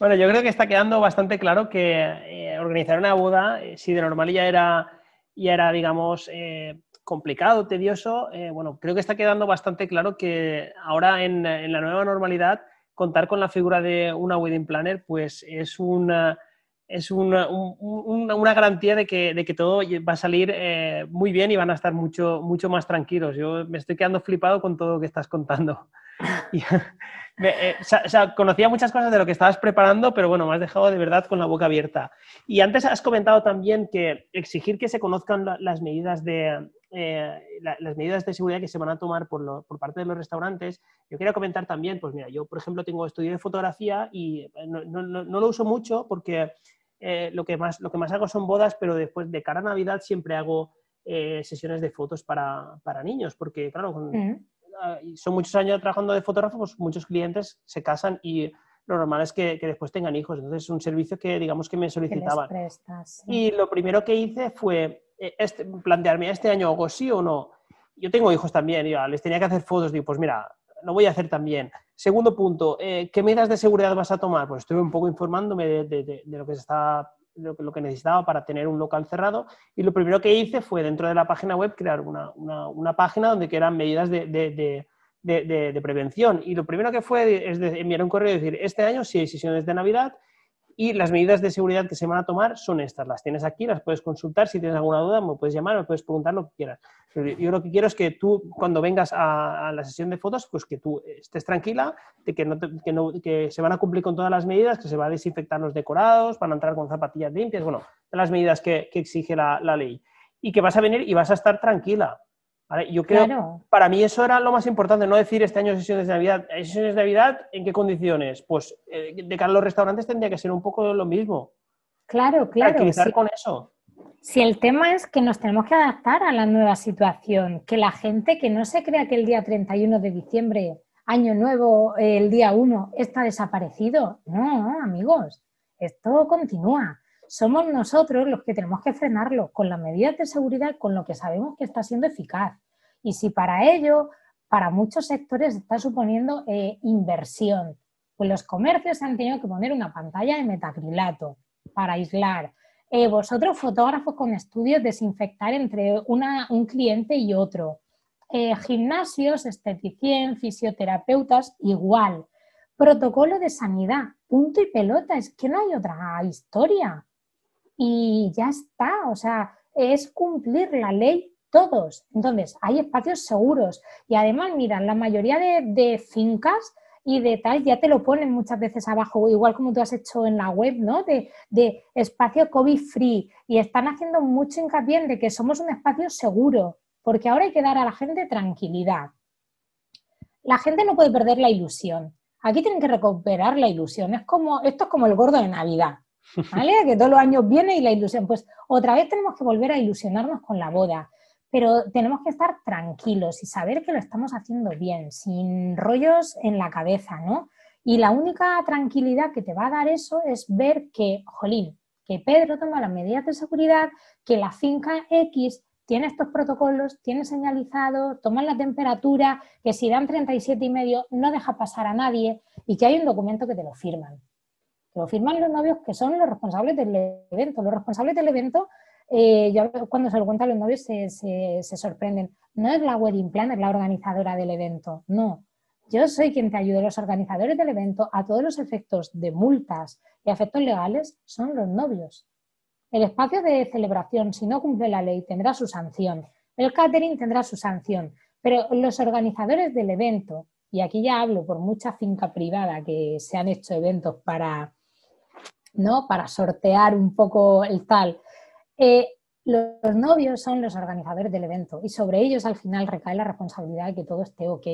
bueno, yo creo que está quedando bastante claro que eh, organizar una boda, eh, si de normal ya era, ya era digamos, eh, complicado, tedioso, bueno, creo que está quedando bastante claro que ahora en, la nueva normalidad contar con la figura de una wedding planner pues es una, es una, una garantía de que, de que, todo va a salir muy bien y van a estar mucho, mucho más tranquilos. Yo me estoy quedando flipado con todo lo que estás contando. Eh, o sea, conocía muchas cosas de lo que estabas preparando, pero bueno, me has dejado de verdad con la boca abierta. Y antes has comentado también que exigir que se conozcan las medidas de, eh, las medidas de seguridad que se van a tomar por, por, parte de los restaurantes. Yo quería comentar también, pues mira, yo por ejemplo tengo estudio de fotografía y no, no, no lo uso mucho porque eh, lo, que más, lo que más hago son bodas, pero después de cara a Navidad siempre hago sesiones de fotos para, para, niños, porque claro, con, mm. Ah, son muchos años trabajando de fotógrafo, pues muchos clientes se casan y lo normal es que, después tengan hijos. Entonces es un servicio que digamos que me solicitaban. Y lo primero que hice fue eh, este, plantearme, ¿este año hago sí o no? Yo tengo hijos también, ya les tenía que hacer fotos, digo, pues mira, lo voy a hacer también. Segundo punto, eh, ¿qué medidas de seguridad vas a tomar? Pues estuve un poco informándome de, de lo que se está lo, que necesitaba para tener un local cerrado. Y lo primero que hice fue dentro de la página web crear una, una, página donde eran medidas de, de, de, prevención. Y lo primero que fue es enviar un correo y decir, este año sí hay sesiones de Navidad y las medidas de seguridad que se van a tomar son estas. Las tienes aquí, las puedes consultar. Si tienes alguna duda, me puedes llamar, me puedes preguntar lo que quieras. yo lo que quiero es que tú, cuando vengas a, la sesión de fotos, pues que tú estés tranquila de que, no que, no, que, se van a cumplir con todas las medidas, que se va a desinfectar los decorados, van a entrar con zapatillas limpias, bueno, las medidas que, que exige la, la ley. Y que vas a venir y vas a estar tranquila. Yo creo, para mí eso era lo más importante, no decir este año sesiones de Navidad. ¿Sesiones de Navidad en qué condiciones? Pues eh, de cara a los restaurantes tendría que ser un poco lo mismo. Claro, claro. Tranquilizar con eso. Si el tema es que nos tenemos que adaptar a la nueva situación, que la gente que no se crea que el día 31 de diciembre, año nuevo, el día 1, está desaparecido. No, amigos, esto continúa somos nosotros los que tenemos que frenarlo con las medidas de seguridad, con lo que sabemos que está siendo eficaz. Y si para ello, para muchos sectores está suponiendo eh, inversión, pues los comercios han tenido que poner una pantalla de metacrilato para aislar. Eh, vosotros, fotógrafos con estudios, desinfectar entre un cliente y otro. Eh, gimnasios, esteticien, fisioterapeutas, igual. Protocolo de sanidad, punto y pelota, es que no hay otra historia y ya está, o sea, es cumplir la ley todos. Entonces, hay espacios seguros y además, mira, la mayoría de, fincas y de tal ya te lo ponen muchas veces abajo, igual como tú has hecho en la web, ¿no? De, de espacio COVID free y están haciendo mucho hincapié en de que somos un espacio seguro, porque ahora hay que dar a la gente tranquilidad. La gente no puede perder la ilusión. Aquí tienen que recuperar la ilusión. Es como, esto es como el gordo de Navidad. ¿Vale? Que todos los años viene y la ilusión. Pues otra vez tenemos que volver a ilusionarnos con la boda, pero tenemos que estar tranquilos y saber que lo estamos haciendo bien, sin rollos en la cabeza, ¿no? Y la única tranquilidad que te va a dar eso es ver que, jolín, que Pedro toma las medidas de seguridad, que la finca X tiene estos protocolos, tiene señalizado, toma la temperatura, que si dan 37 y medio no deja pasar a nadie y que hay un documento que te lo firman lo firman los novios que son los responsables del evento. Los responsables del evento eh, cuando se lo cuento a los novios se, se, sorprenden. No es la wedding planner la organizadora del evento, no. Yo soy quien te ayuda. Los organizadores del evento, a todos los efectos de multas y efectos legales, son los novios. El espacio de celebración, si no cumple la ley, tendrá su sanción. El catering tendrá su sanción. Pero los organizadores del evento, y aquí ya hablo por mucha finca privada que se han hecho eventos para, ¿no? para sortear un poco el tal, eh, los novios son los organizadores del evento y sobre ellos al final recae la responsabilidad de que todo esté ok.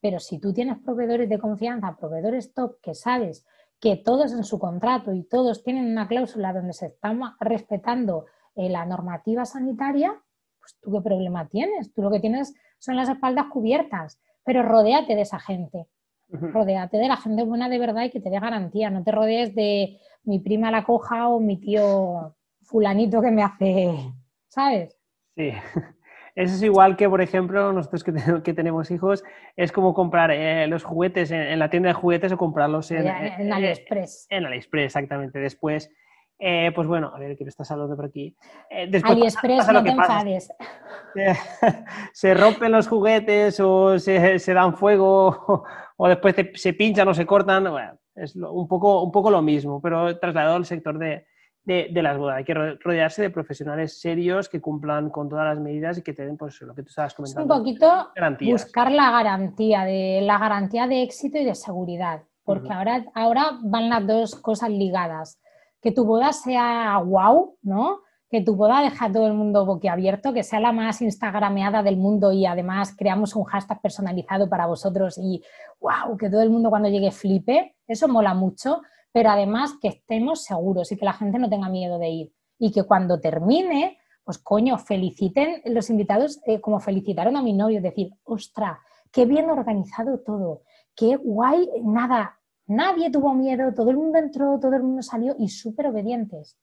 Pero si tú tienes proveedores de confianza, proveedores top que sabes que todos en su contrato y todos tienen una cláusula donde se está respetando eh, la normativa sanitaria, pues tú qué problema tienes. Tú lo que tienes son las espaldas cubiertas, pero rodéate de esa gente. Rodéate de la gente buena de verdad y que te dé garantía. No te rodees de mi prima la coja o mi tío fulanito que me hace, ¿sabes? Sí. Eso es igual que, por ejemplo, nosotros que, tenemos hijos, es como comprar eh, los juguetes en, la tienda de juguetes o comprarlos en, en, AliExpress. En AliExpress, exactamente. Después, eh, pues bueno, a ver, ¿qué me estás hablando por aquí? Eh, AliExpress, no te enfades. Se, rompen los juguetes o se, se dan fuego o, después se pinchan o se cortan. Bueno, es un, poco, un poco lo mismo, pero trasladado al sector de, de, las bodas. Hay que rodearse de profesionales serios que cumplan con todas las medidas y que te den pues, lo que tú estabas comentando. un poquito buscar la garantía, de, la garantía de éxito y de seguridad, porque ahora, ahora van las dos cosas ligadas. Que tu boda sea wow, ¿no? Que tu boda deja a todo el mundo boquiabierto, que sea la más instagrameada del mundo y además creamos un hashtag personalizado para vosotros y wow, que todo el mundo cuando llegue flipe, eso mola mucho, pero además que estemos seguros y que la gente no tenga miedo de ir. Y que cuando termine, pues coño, feliciten los invitados eh, como felicitaron a mi novio, es decir, ostra, qué bien organizado todo, qué guay, nada, nadie tuvo miedo, todo el mundo entró, todo el mundo salió y súper obedientes.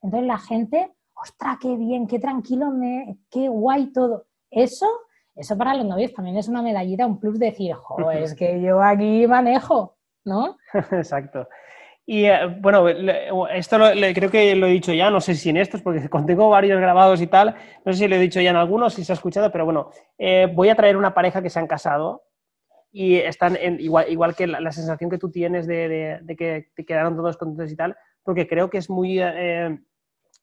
Entonces la gente, ostra, qué bien, qué tranquilo, me, qué guay todo. Eso, eso para los novios también es una medallita, un plus de decir, jo, es que yo aquí manejo, ¿no? Exacto. Y eh, bueno, esto creo que lo he dicho ya, no sé si en estos, porque tengo varios grabados y tal, no sé si lo he dicho ya en algunos, si se ha escuchado, pero bueno, eh, voy a traer una pareja que se han casado y están en, igual, igual que la, sensación que tú tienes de, que te quedaron todos contentos y tal, porque creo que es muy, eh,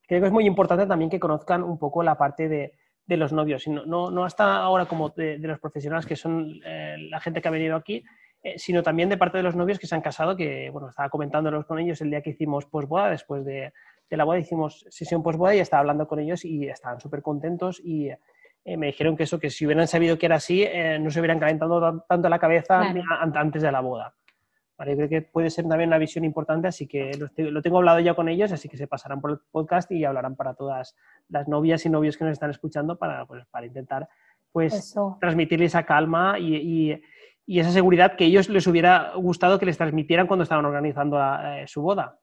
creo que es muy importante también que conozcan un poco la parte de, los novios, no, no, no, hasta ahora como de, los profesionales que son la gente que ha venido aquí, eh, sino también de parte de los novios que se han casado, que, bueno, estaba comentándolos con ellos el día que hicimos posboda, después de, la boda hicimos sesión posboda y estaba hablando con ellos y estaban súper contentos y eh, me dijeron que eso, que si hubieran sabido que era así, eh, no se hubieran calentado tanto la cabeza antes de la boda. Vale, creo que puede ser también una visión importante, así que lo, tengo hablado ya con ellos, así que se pasarán por el podcast y hablarán para todas las novias y novios que nos están escuchando para, pues, para intentar pues, transmitirles esa calma y y esa seguridad que ellos les hubiera gustado que les transmitieran cuando estaban organizando eh, su boda.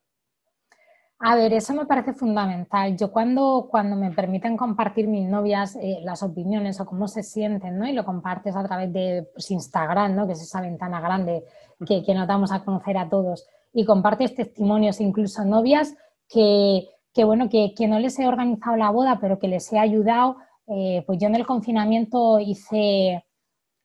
A ver, eso me parece fundamental. Yo cuando, cuando me permiten compartir mis novias eh, las opiniones o cómo se sienten, ¿no? Y lo compartes a través de pues, Instagram, ¿no? Que es esa ventana grande que, que nos damos a conocer a todos. Y compartes testimonios, incluso novias que, que bueno, que, que, no les he organizado la boda, pero que les he ayudado. Eh, pues yo en el confinamiento hice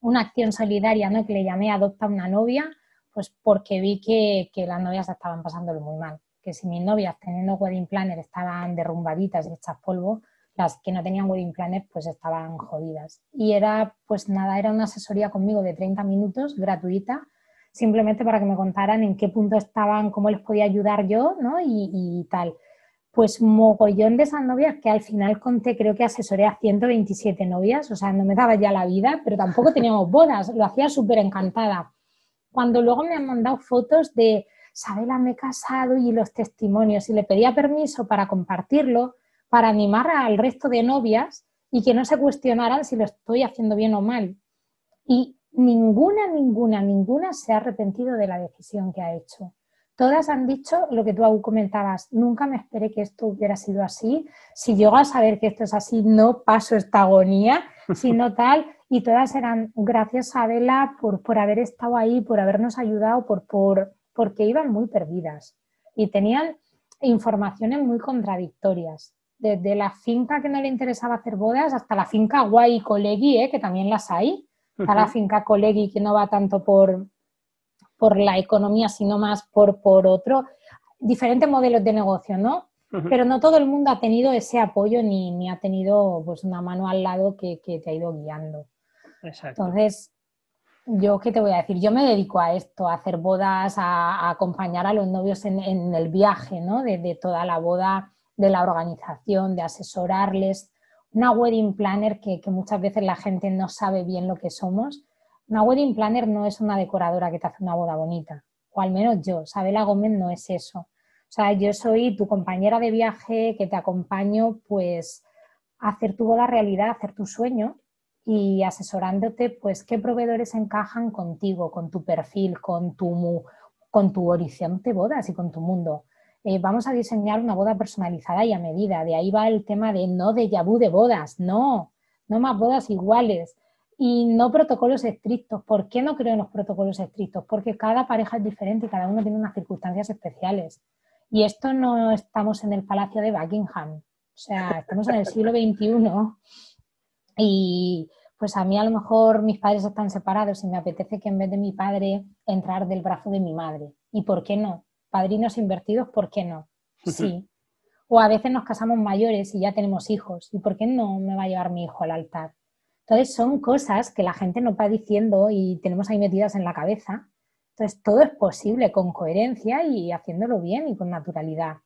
una acción solidaria ¿no? que le llamé Adopta una novia, pues porque vi que, que las novias estaban pasándolo muy mal. Que si mis novias teniendo wedding planner estaban derrumbaditas y hechas polvo, las que no tenían wedding planner pues estaban jodidas. Y era, pues nada, era una asesoría conmigo de 30 minutos, gratuita, simplemente para que me contaran en qué punto estaban, cómo les podía ayudar yo, ¿no? Y, tal pues mogollón de esas novias que al final conté, creo que asesoré a 127 novias, o sea, no me daba ya la vida, pero tampoco teníamos bodas, lo hacía súper encantada. Cuando luego me han mandado fotos de, Sabela, me he casado y los testimonios, y le pedía permiso para compartirlo, para animar al resto de novias y que no se cuestionaran si lo estoy haciendo bien o mal. Y ninguna, ninguna, ninguna se ha arrepentido de la decisión que ha hecho. Todas han dicho lo que tú comentabas, nunca me esperé que esto hubiera sido así, si llego a saber que esto es así, no paso esta agonía, sino tal, y todas eran gracias a Vela por, por haber estado ahí, por habernos ayudado, por, por, porque iban muy perdidas y tenían informaciones muy contradictorias. desde la finca que no le interesaba hacer bodas hasta la finca guay colegui, ¿eh? que también las hay. Está la finca colegui que no va tanto por, por la economía, sino más por, por otro. Diferentes modelos de negocio, ¿no? Pero no todo el mundo ha tenido ese apoyo ni, ni ha tenido pues, una mano al lado que, que te ha ido guiando. Exacto. Entonces, yo qué te voy a decir, yo me dedico a esto, a hacer bodas, a, acompañar a los novios en, el viaje, ¿no? De, toda la boda, de la organización, de asesorarles. Una wedding planner que, muchas veces la gente no sabe bien lo que somos. Una wedding planner no es una decoradora que te hace una boda bonita, o al menos yo, Sabela Gómez no es eso. O sea, yo soy tu compañera de viaje que te acompaño pues hacer tu boda realidad, hacer tu sueño y asesorándote pues qué proveedores encajan contigo, con tu perfil, con tu, con tu horizonte bodas y con tu mundo. Eh, vamos a diseñar una boda personalizada y a medida. De ahí va el tema de no de yabú de bodas, no, no más bodas iguales y no protocolos estrictos. ¿Por qué no creo en los protocolos estrictos? Porque cada pareja es diferente y cada uno tiene unas circunstancias especiales. Y esto no estamos en el Palacio de Buckingham, o sea, estamos en el siglo XXI y pues a mí a lo mejor mis padres están separados y me apetece que en vez de mi padre entrar del brazo de mi madre. ¿Y por qué no? Padrinos invertidos, ¿por qué no? Sí. O a veces nos casamos mayores y ya tenemos hijos. ¿Y por qué no me va a llevar mi hijo al altar? Entonces son cosas que la gente nos va diciendo y tenemos ahí metidas en la cabeza entonces, todo es posible con coherencia y haciéndolo bien y con naturalidad.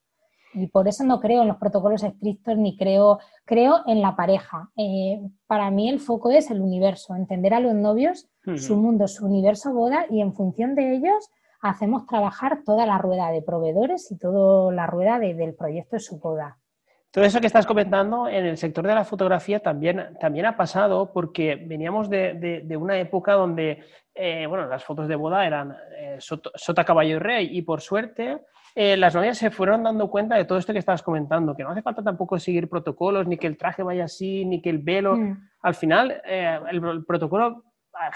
Y por eso no creo en los protocolos estrictos ni creo, creo en la pareja. Eh, para mí el foco es el universo, entender a los novios, su mundo, su universo boda y en función de ellos hacemos trabajar toda la rueda de proveedores y toda la rueda del proyecto de su boda. Todo eso que estás comentando en el sector de la fotografía también, también ha pasado porque veníamos de, de, una época donde eh, bueno, las fotos de boda eran eh, sota, caballo y rey y por suerte eh, las novias se fueron dando cuenta de todo esto que estabas comentando, que no hace falta tampoco seguir protocolos, ni que el traje vaya así, ni que el velo. Mm. Al final, el, protocolo,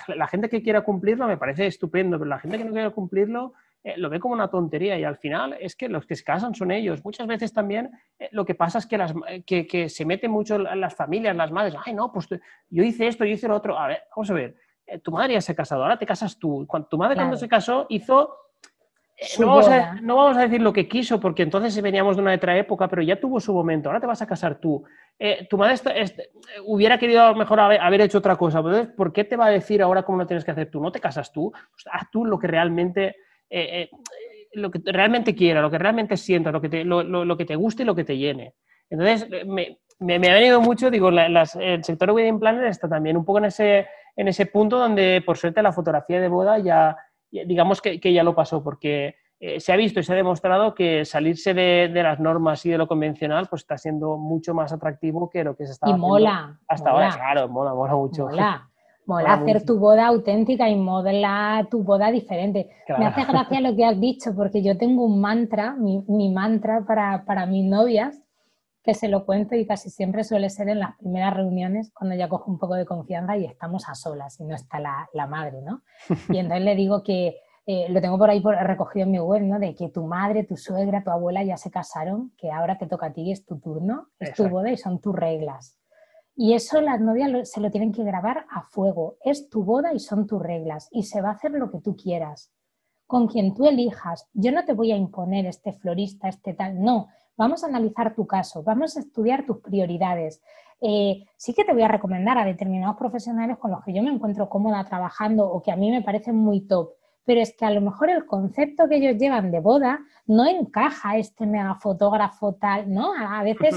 la gente que quiera cumplirlo me parece estupendo, pero la gente que no quiera cumplirlo lo ve como una tontería y al final es que los que se casan son ellos. Muchas veces también lo que pasa es que, las, que, que se mete mucho las familias, las madres, ay no, pues yo hice esto, yo hice lo otro. A ver, vamos a ver eh, tu madre ya se ha casado, ahora te casas tú. Cuando, tu madre cuando se casó hizo... Eh, no vamos, a, no vamos, a, decir lo que quiso, porque entonces veníamos de una otra época, pero ya tuvo su momento, ahora te vas a casar tú. Eh, tu madre hubiera querido mejor haber, hecho otra cosa, entonces, ¿por qué te va a decir ahora cómo lo tienes que hacer tú? ¿No te casas tú? Pues haz tú lo que realmente... lo que realmente quiera, lo que realmente sienta, lo que te, lo, que te guste y lo que te llene. Entonces, me, me, ha venido mucho, digo, el sector wedding planner está también un poco en ese, en ese punto donde, por suerte, la fotografía de boda ya, digamos que, ya lo pasó, porque eh, se ha visto y se ha demostrado que salirse de, las normas y de lo convencional pues está siendo mucho más atractivo que lo que se estaba y mola, hasta ahora. Claro, mola, mola mucho. Mola. Mola hacer tu boda auténtica y modelar tu boda diferente. Me hace gracia lo que has dicho, porque yo tengo un mantra, mi, mi mantra para, para mis novias, que se lo cuento y casi siempre suele ser en las primeras reuniones cuando ya cojo un poco de confianza y estamos a solas y no está la, la madre, ¿no? Y entonces le digo que eh, lo tengo por ahí por, recogido en mi web, ¿no? De que tu madre, tu suegra, tu abuela ya se casaron, que ahora te toca a ti y es tu turno, es tu boda y son tus reglas. Y eso las novias se lo tienen que grabar a fuego. Es tu boda y son tus reglas. Y se va a hacer lo que tú quieras. Con quien tú elijas. Yo no te voy a imponer este florista, este tal. No, vamos a analizar tu caso, vamos a estudiar tus prioridades. Eh, sí que te voy a recomendar a determinados profesionales con los que yo me encuentro cómoda trabajando o que a mí me parecen muy top, pero es que a lo mejor el concepto que ellos llevan de boda no encaja este megafotógrafo tal, ¿no? A veces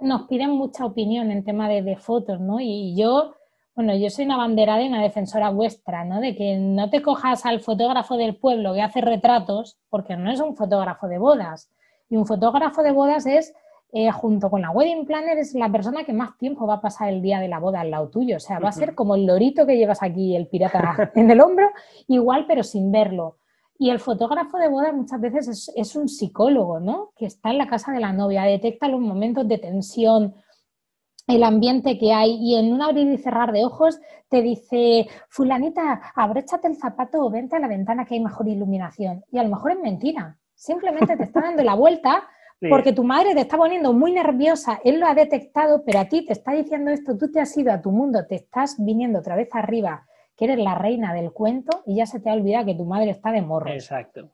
nos piden mucha opinión en tema de, de fotos, ¿no? Y yo, bueno, yo soy una banderada y una defensora vuestra, ¿no? De que no te cojas al fotógrafo del pueblo que hace retratos, porque no es un fotógrafo de bodas. Y un fotógrafo de bodas es, eh, junto con la wedding planner, es la persona que más tiempo va a pasar el día de la boda al lado tuyo. O sea, va a ser como el lorito que llevas aquí, el pirata en el hombro, igual, pero sin verlo. Y el fotógrafo de boda muchas veces es, es, un psicólogo, ¿no? Que está en la casa de la novia, detecta los momentos de tensión, el ambiente que hay y en un abrir y cerrar de ojos te dice, fulanita, abróchate el zapato o vente a la ventana que hay mejor iluminación. Y a lo mejor es mentira. Simplemente te está dando la vuelta Porque tu madre te está poniendo muy nerviosa, él lo ha detectado, pero a ti te está diciendo esto, tú te has ido a tu mundo, te estás viniendo otra vez arriba, que eres la reina del cuento y ya se te ha olvidado que tu madre está de morro. Exacto.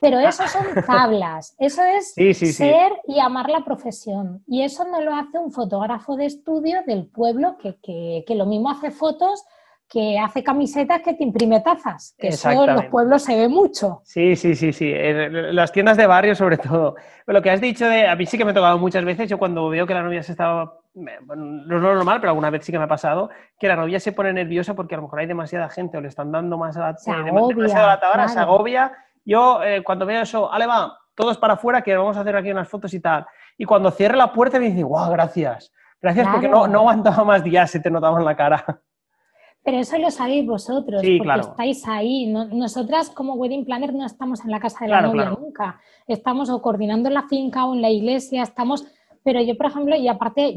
Pero eso son tablas, eso es ser y amar la profesión. Y eso no lo hace un fotógrafo de estudio del pueblo que, que lo mismo hace fotos que hace camisetas que te imprime tazas, que eso en los pueblos se ve mucho. Sí, sí, sí, sí, las tiendas de barrio sobre todo. lo que has dicho de, a mí sí que me ha tocado muchas veces, yo cuando veo que la novia se estaba, bueno, no es normal, pero alguna vez sí que me ha pasado, que la novia se pone nerviosa porque a lo mejor hay demasiada gente o le están dando más a la, se agobia, se agobia. Yo eh, cuando veo eso, ale va, todos para afuera que vamos a hacer aquí unas fotos y tal. Y cuando cierre la puerta me dice, wow, gracias. Gracias porque no, no aguantaba más días, se te notaba en la cara. Pero eso lo sabéis vosotros, porque estáis ahí. nosotras como wedding planner no estamos en la casa de la novia nunca. Estamos o coordinando en la finca o en la iglesia, estamos... Pero yo, por ejemplo, y aparte,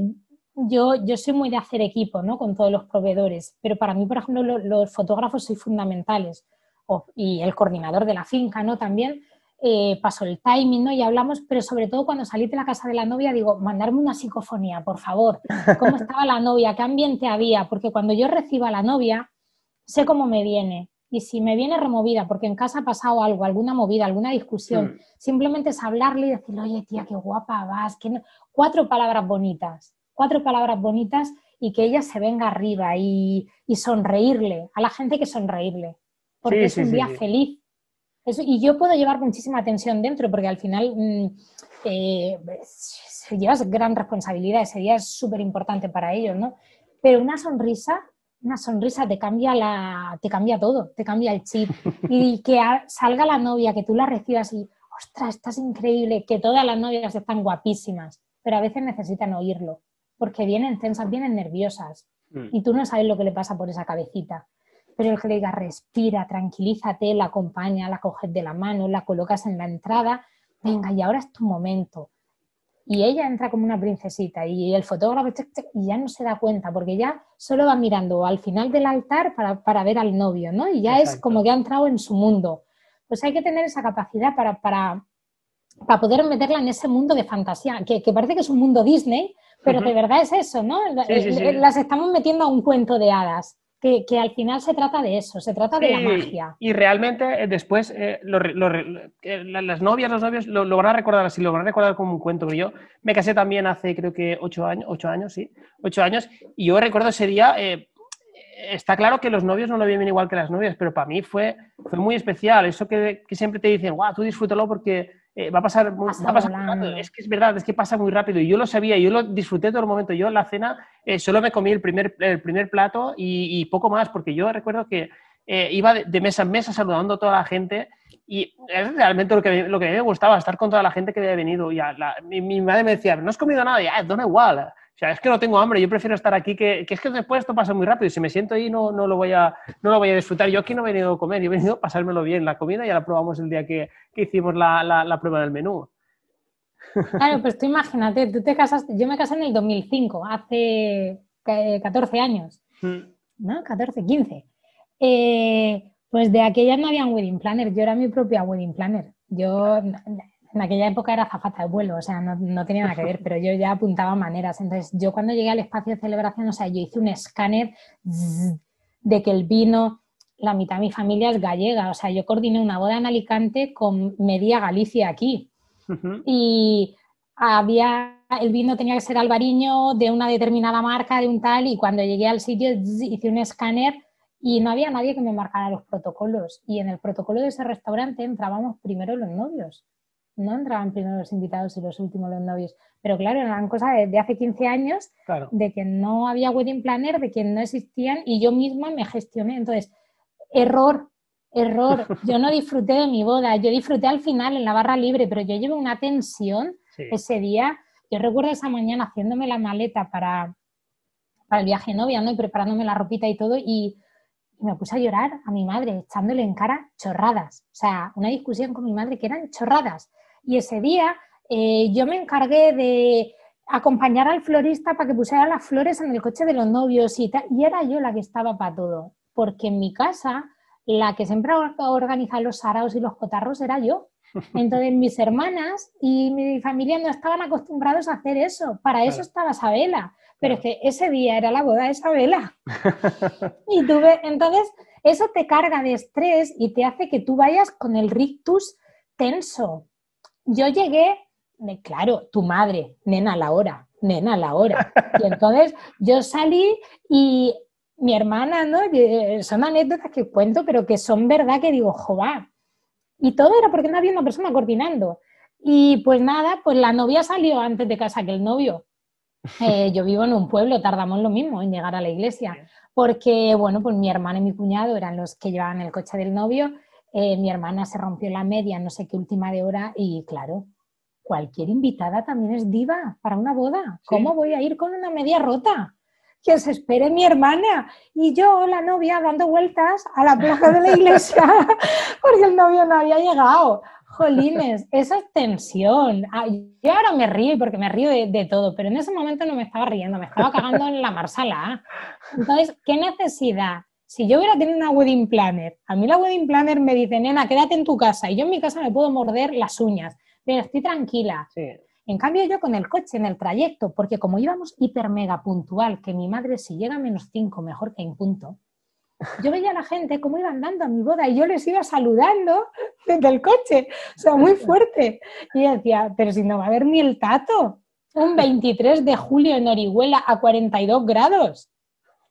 yo, yo soy muy de hacer equipo, ¿no? Con todos los proveedores. Pero para mí, por ejemplo, los fotógrafos son fundamentales. y el coordinador de la finca, ¿no? También eh, pasó el timing, ¿no? Y hablamos, pero sobre todo cuando salí de la casa de la novia, digo, mandarme una psicofonía, por favor. ¿Cómo estaba la novia? ¿Qué ambiente había? Porque cuando yo reciba a la novia, sé cómo me viene. Y si me viene removida, porque en casa ha pasado algo, alguna movida, alguna discusión, mm. simplemente es hablarle y decirle, oye, tía, qué guapa vas. Cuatro palabras bonitas, cuatro palabras bonitas y que ella se venga arriba y, sonreírle, a la gente que sonreírle, porque es un día feliz y yo puedo llevar muchísima tensión dentro porque al final mm, eh, llevas gran responsabilidad, ese día es súper importante para ellos, ¿no? Pero una sonrisa, una sonrisa te cambia, la, te cambia todo, te cambia el chip. Y que salga la novia, que tú la recibas y, ostras, estás increíble, que todas las novias están guapísimas, pero a veces necesitan oírlo, porque vienen tensas, vienen nerviosas, mm. y tú no sabes lo que le pasa por esa cabecita pero el que le diga respira, tranquilízate, la acompaña, la coges de la mano, la colocas en la entrada, venga, y ahora es tu momento. Y ella entra como una princesita y el fotógrafo y ya no se da cuenta porque ya solo va mirando al final del altar para, ver al novio, ¿no? Y ya es como que ha entrado en su mundo. Pues hay que tener esa capacidad para, para, poder meterla en ese mundo de fantasía, que, parece que es un mundo Disney, pero de verdad es eso, ¿no? Las estamos metiendo a un cuento de hadas que, al final se trata de eso, se trata de la magia. Y realmente eh, después eh, eh, las novias, los novios lo, van a recordar así, lo van a recordar como un cuento. yo me casé también hace creo que ocho años, ocho años, sí, ocho años, y yo recuerdo ese día, está claro que los novios no lo viven igual que las novias, pero para mí fue, fue muy especial. Eso que, que siempre te dicen, guau, tú disfrútalo porque eh, va a pasar, muy, rápido. Es que es verdad, es que pasa muy rápido. Y yo lo sabía, yo lo disfruté todo el momento. Yo en la cena eh, solo me comí el primer, el primer plato y, poco más, porque yo recuerdo que eh, iba de, mesa en mesa saludando a toda la gente y es realmente lo que, lo que a mí me gustaba, estar con toda la gente que había venido. Y mi, madre me decía, no has comido nada, y ah, da igual. O sea, es que no tengo hambre, yo prefiero estar aquí, que, que, es que después esto pasa muy rápido y si me siento ahí no, no, lo voy a, no lo voy a disfrutar. Yo aquí no he venido a comer, yo he venido a pasármelo bien. La comida ya la probamos el día que, que hicimos la, la, prueba del menú. Claro, pues tú imagínate, tú te casaste, yo me casé en el 2005, hace 14 años, mm. ¿no? 14, 15. Eh, pues de aquella no había un wedding planner, yo era mi propia wedding planner. Yo en aquella época era zafata de vuelo, o sea, no, tenía nada que ver, pero yo ya apuntaba maneras. Entonces, yo cuando llegué al espacio de celebración, o sea, yo hice un escáner de que el vino, la mitad de mi familia es gallega, o sea, yo coordiné una boda en Alicante con media Galicia aquí. Y había, el vino tenía que ser albariño de una determinada marca, de un tal, y cuando llegué al sitio hice un escáner y no había nadie que me marcara los protocolos. Y en el protocolo de ese restaurante entrábamos primero los novios no entraban primero los invitados y los últimos los novios. Pero claro, eran cosas de, hace 15 años, de que no había wedding planner, de que no existían y yo misma me gestioné. Entonces, error, error. Yo no disfruté de mi boda, yo disfruté al final en la barra libre, pero yo llevé una tensión ese día. Yo recuerdo esa mañana haciéndome la maleta para, para el viaje novia, ¿no? Y preparándome la ropita y todo y me puse a llorar a mi madre, echándole en cara chorradas. O sea, una discusión con mi madre que eran chorradas. Y ese día eh, yo me encargué de acompañar al florista para que pusiera las flores en el coche de los novios y, y era yo la que estaba para todo. Porque en mi casa la que siempre organiza los saraos y los cotarros era yo. Entonces mis hermanas y mi familia no estaban acostumbrados a hacer eso. Para eso estaba Sabela. Pero es que ese día era la boda de Isabela. y tuve, entonces, eso te carga de estrés y te hace que tú vayas con el rictus tenso. Yo llegué, claro, tu madre, nena, la hora, nena, la hora. Y entonces yo salí y mi hermana, ¿no? Son anécdotas que cuento, pero que son verdad que digo, joder. Y todo era porque no había una persona coordinando. Y pues nada, pues la novia salió antes de casa que el novio. Eh, yo vivo en un pueblo, tardamos lo mismo en llegar a la iglesia, porque, bueno, pues mi hermana y mi cuñado eran los que llevaban el coche del novio, eh, mi hermana se rompió la media, no sé qué última de hora, y claro, cualquier invitada también es diva para una boda. ¿Cómo voy a ir con una media rota? Que se espere mi hermana. Y yo, la novia, dando vueltas a la plaza de la iglesia porque el novio no había llegado. Jolines, esa tensión. Ah, yo ahora me río porque me río de, todo, pero en ese momento no me estaba riendo, me estaba cagando en la marsala. Entonces, ¿qué necesidad? Si yo hubiera tenido una wedding planner, a mí la wedding planner me dice, nena, quédate en tu casa y yo en mi casa me puedo morder las uñas, pero estoy tranquila. En cambio, yo con el coche en el trayecto, porque como íbamos hiper mega puntual, que mi madre si llega a menos 5 mejor que en punto, yo veía a la gente cómo iban dando a mi boda y yo les iba saludando desde el coche, o sea, muy fuerte. Y decía, pero si no va a haber ni el tato, un 23 de julio en Orihuela a 42 grados.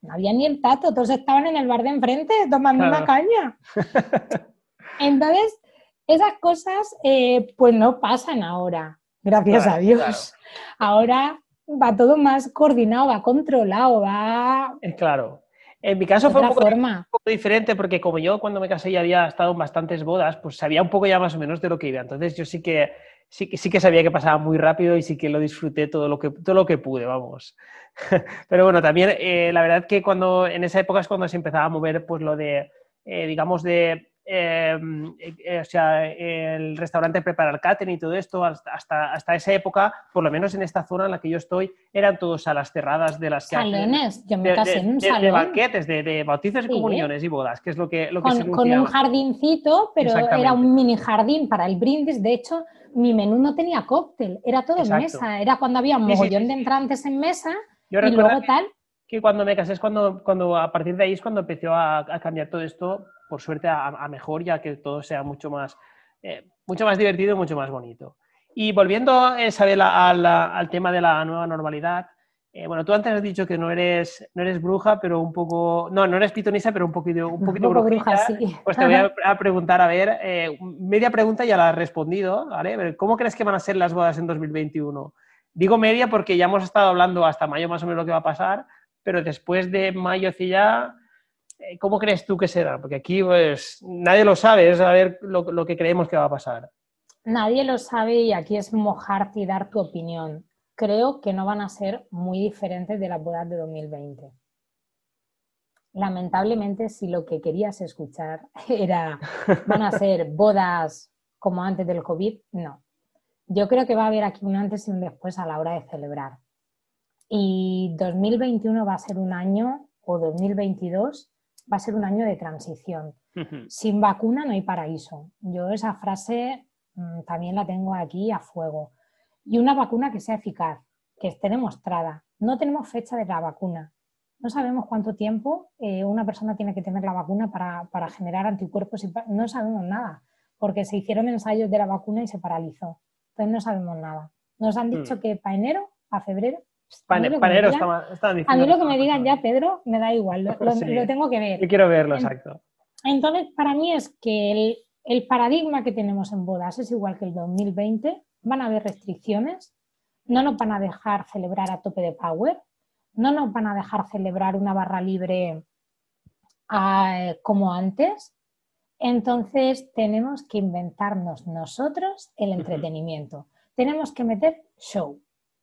No había ni el tato, todos estaban en el bar de enfrente tomando una caña. Entonces, esas cosas eh, pues no pasan ahora, gracias a Dios. Ahora va todo más coordinado, va controlado, va... Claro, en mi caso fue un poco, diferente porque como yo cuando me casé ya había estado en bastantes bodas, pues sabía un poco ya más o menos de lo que iba. Entonces yo sí que, sí, sí que sabía que pasaba muy rápido y sí que lo disfruté todo lo que, todo lo que pude, vamos. Pero bueno, también eh, la verdad que cuando en esa época es cuando se empezaba a mover pues lo de, eh, digamos, de Em, eh, o sea, el restaurante prepara el catering y todo esto, hasta, hasta esa época, por lo menos en esta zona en la que yo estoy, eran todos salas cerradas de las que Salones, yo me casé en un salón. De banquetes, de, bautizos y comuniones y bodas, que es lo que, lo que con, con un jardincito, pero era un mini jardín para el brindis. De hecho, mi menú no tenía cóctel, era todo en mesa. Era cuando había un mogollón de entrantes en mesa y luego tal. Que cuando me casé es cuando, cuando a partir de ahí es cuando empezó a, a cambiar todo esto por suerte, a, mejor, ya que todo sea mucho más, eh, mucho más divertido y mucho más bonito. Y volviendo, Isabel, al, tema de la nueva normalidad, eh, bueno, tú antes has dicho que no eres, no eres bruja, pero un poco, no, no eres pitonisa, pero un poquito, un poquito bruja, sí. Pues te voy a, preguntar, a ver, eh, media pregunta ya la has respondido, ¿vale? ¿Cómo crees que van a ser las bodas en 2021? Digo media porque ya hemos estado hablando hasta mayo más o menos lo que va a pasar, pero después de mayo hacia ya, eh, ¿Cómo crees tú que será? Porque aquí pues nadie lo sabe, es saber lo, lo que creemos que va a pasar. Nadie lo sabe y aquí es mojarte y dar tu opinión. Creo que no van a ser muy diferentes de las bodas de 2020. Lamentablemente, si lo que querías escuchar era van a ser bodas como antes del COVID, no. Yo creo que va a haber aquí un antes y un después a la hora de celebrar. Y 2021 va a ser un año, o 2022, va a ser un año de transición. Sin vacuna no hay paraíso. Yo esa frase mm, también la tengo aquí a fuego. Y una vacuna que sea eficaz, que esté demostrada. No tenemos fecha de la vacuna. No sabemos cuánto tiempo eh, una persona tiene que tener la vacuna para, generar anticuerpos. Y no sabemos nada, porque se hicieron ensayos de la vacuna y se paralizó. Entonces no sabemos nada. Nos han dicho mm. que para enero, a febrero, a mí lo que me digan ya, Pedro, me da igual, lo, tengo que ver. Yo quiero verlo, exacto. Entonces, para mí es que el, paradigma que tenemos en bodas es igual que el 2020. Van a haber restricciones, no nos van a dejar celebrar a tope de power, no nos van a dejar celebrar una barra libre ah, como antes. Entonces, tenemos que inventarnos nosotros el entretenimiento. Tenemos que meter show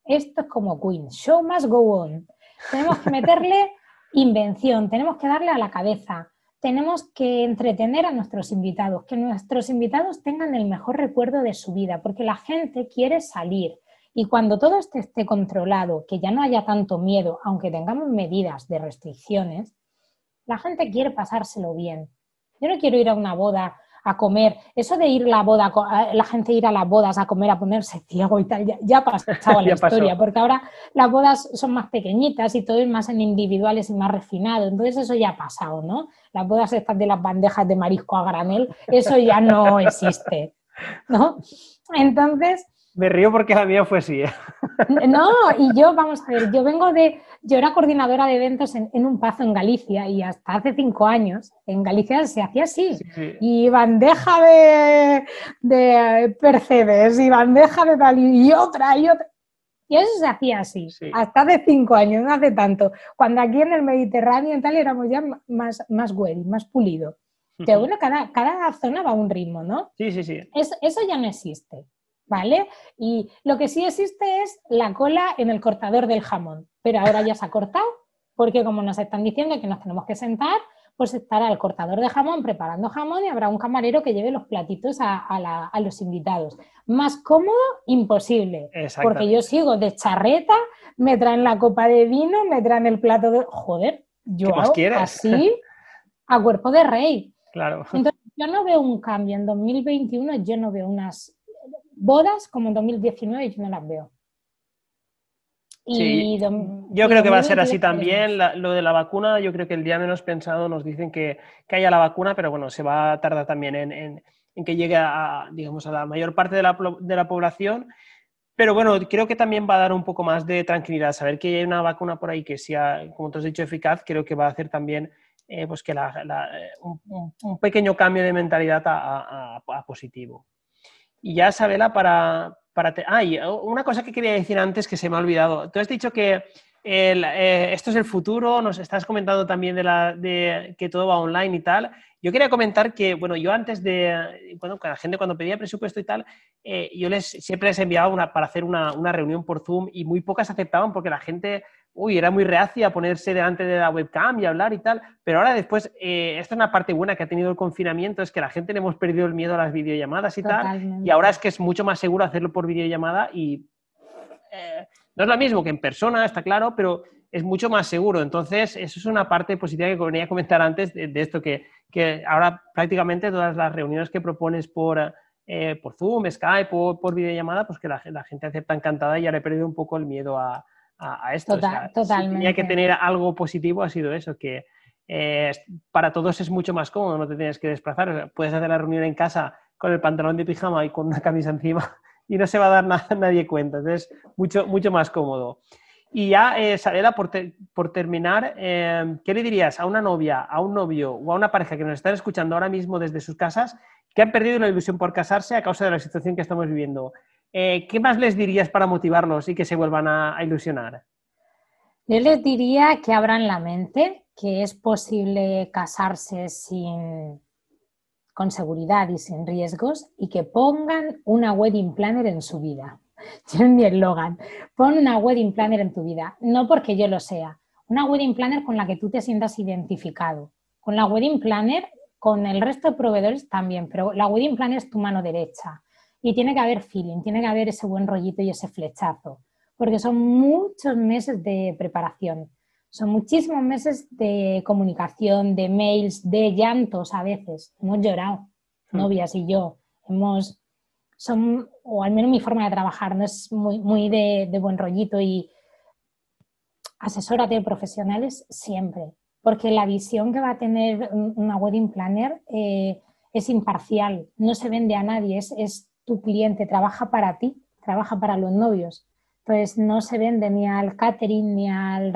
esto es como Queen, show must go on. Tenemos que meterle invención, tenemos que darle a la cabeza, tenemos que entretener a nuestros invitados, que nuestros invitados tengan el mejor recuerdo de su vida, porque la gente quiere salir. Y cuando todo esto esté controlado, que ya no haya tanto miedo, aunque tengamos medidas de restricciones, la gente quiere pasárselo bien. Yo no quiero ir a una boda a comer. Eso de ir a la boda, la gente ir a las bodas a comer, a ponerse ciego y tal, ya, ha pasado la historia, porque ahora las bodas son más pequeñitas y todo es más en individuales y más refinado. Entonces eso ya ha pasado, ¿no? Las bodas estas de las bandejas de marisco a granel, eso ya no existe, ¿no? Entonces, me río porque la mía fue así. ¿eh? No, y yo, vamos a ver, yo vengo de, yo era coordinadora de eventos en, un pazo en Galicia y hasta hace cinco años en Galicia se hacía así. Y bandeja de, de percebes y bandeja de tal y otra y otra. Y eso se hacía así, hasta hace cinco años, no hace tanto. Cuando aquí en el Mediterráneo y tal éramos ya más, más más pulido. Que bueno, cada, cada zona va a un ritmo, ¿no? Sí, sí, sí. eso ya no existe. ¿Vale? Y lo que sí existe es la cola en el cortador del jamón, pero ahora ya se ha cortado, porque como nos están diciendo que nos tenemos que sentar, pues estará el cortador de jamón preparando jamón y habrá un camarero que lleve los platitos a, los invitados. Más cómodo, imposible, porque yo sigo de charreta, me traen la copa de vino, me traen el plato de... Joder, yo hago así a cuerpo de rey. Claro. Entonces, yo no veo un cambio. En 2021 yo no veo unas bodas como en 2019 yo no las veo. yo creo que va a ser así también. lo de la vacuna, yo creo que el día menos pensado nos dicen que, haya la vacuna, pero bueno, se va a tardar también en, que llegue a, digamos, a la mayor parte de la, de la, población. Pero bueno, creo que también va a dar un poco más de tranquilidad. Saber que hay una vacuna por ahí que sea, como tú has dicho, eficaz, creo que va a hacer también eh, pues que un, pequeño cambio de mentalidad a positivo. Y ya, Sabela, para... para Ah, una cosa que quería decir antes que se me ha olvidado. Tú has dicho que eh, esto es el futuro, nos estás comentando también de, la, de que todo va online y tal. Yo quería comentar que, bueno, yo antes de, bueno, la gente cuando pedía presupuesto y tal, eh, yo les siempre les enviaba una, para hacer una, una, reunión por Zoom y muy pocas aceptaban porque la gente uy, era muy reacia a ponerse delante de la webcam y hablar y tal, pero ahora después, eh, esta es una parte buena que ha tenido el confinamiento, es que la gente le hemos perdido el miedo a las videollamadas y tal, y ahora es que es mucho más seguro hacerlo por videollamada y eh, no es lo mismo que en persona, está claro, pero es mucho más seguro. Entonces, eso es una parte positiva que venía a comentar antes de, esto, que, que, ahora prácticamente todas las reuniones que propones por... Eh, por Zoom, Skype o por videollamada, pues que la, la gente acepta encantada y ya le he perdido un poco el miedo a, a, esto. totalmente. tenía que tener algo positivo ha sido eso, que eh, para todos es mucho más cómodo, no te tienes que desplazar. Puedes hacer la reunión en casa con el pantalón de pijama y con una camisa encima y no se va a dar nada, nadie cuenta. Entonces, mucho, mucho más cómodo. Y ya, eh, Sabela, por, por terminar, eh, ¿qué le dirías a una novia, a un novio o a una pareja que nos están escuchando ahora mismo desde sus casas que han perdido la ilusión por casarse a causa de la situación que estamos viviendo? Eh, ¿qué más les dirías para motivarlos y que se vuelvan a, ilusionar? Yo les diría que abran la mente, que es posible casarse sin, con seguridad y sin riesgos y que pongan una wedding planner en su vida. Yo mi eslogan, pon una wedding planner en tu vida, no porque yo lo sea, una wedding planner con la que tú te sientas identificado. Con la wedding planner, con el resto de proveedores también, pero la wedding planner es tu mano derecha. Y tiene que haber feeling, tiene que haber ese buen rollito y ese flechazo, porque son muchos meses de preparación, son muchísimos meses de comunicación, de mails, de llantos a veces. Hemos llorado, hmm. novias y yo, hemos, son, o al menos mi forma de trabajar, no es muy, muy de, buen rollito y asesórate de profesionales siempre, porque la visión que va a tener una wedding planner eh, es imparcial, no se vende a nadie, es, es tu cliente trabaja para ti, trabaja para los novios. Pues no se vende ni al catering, ni al...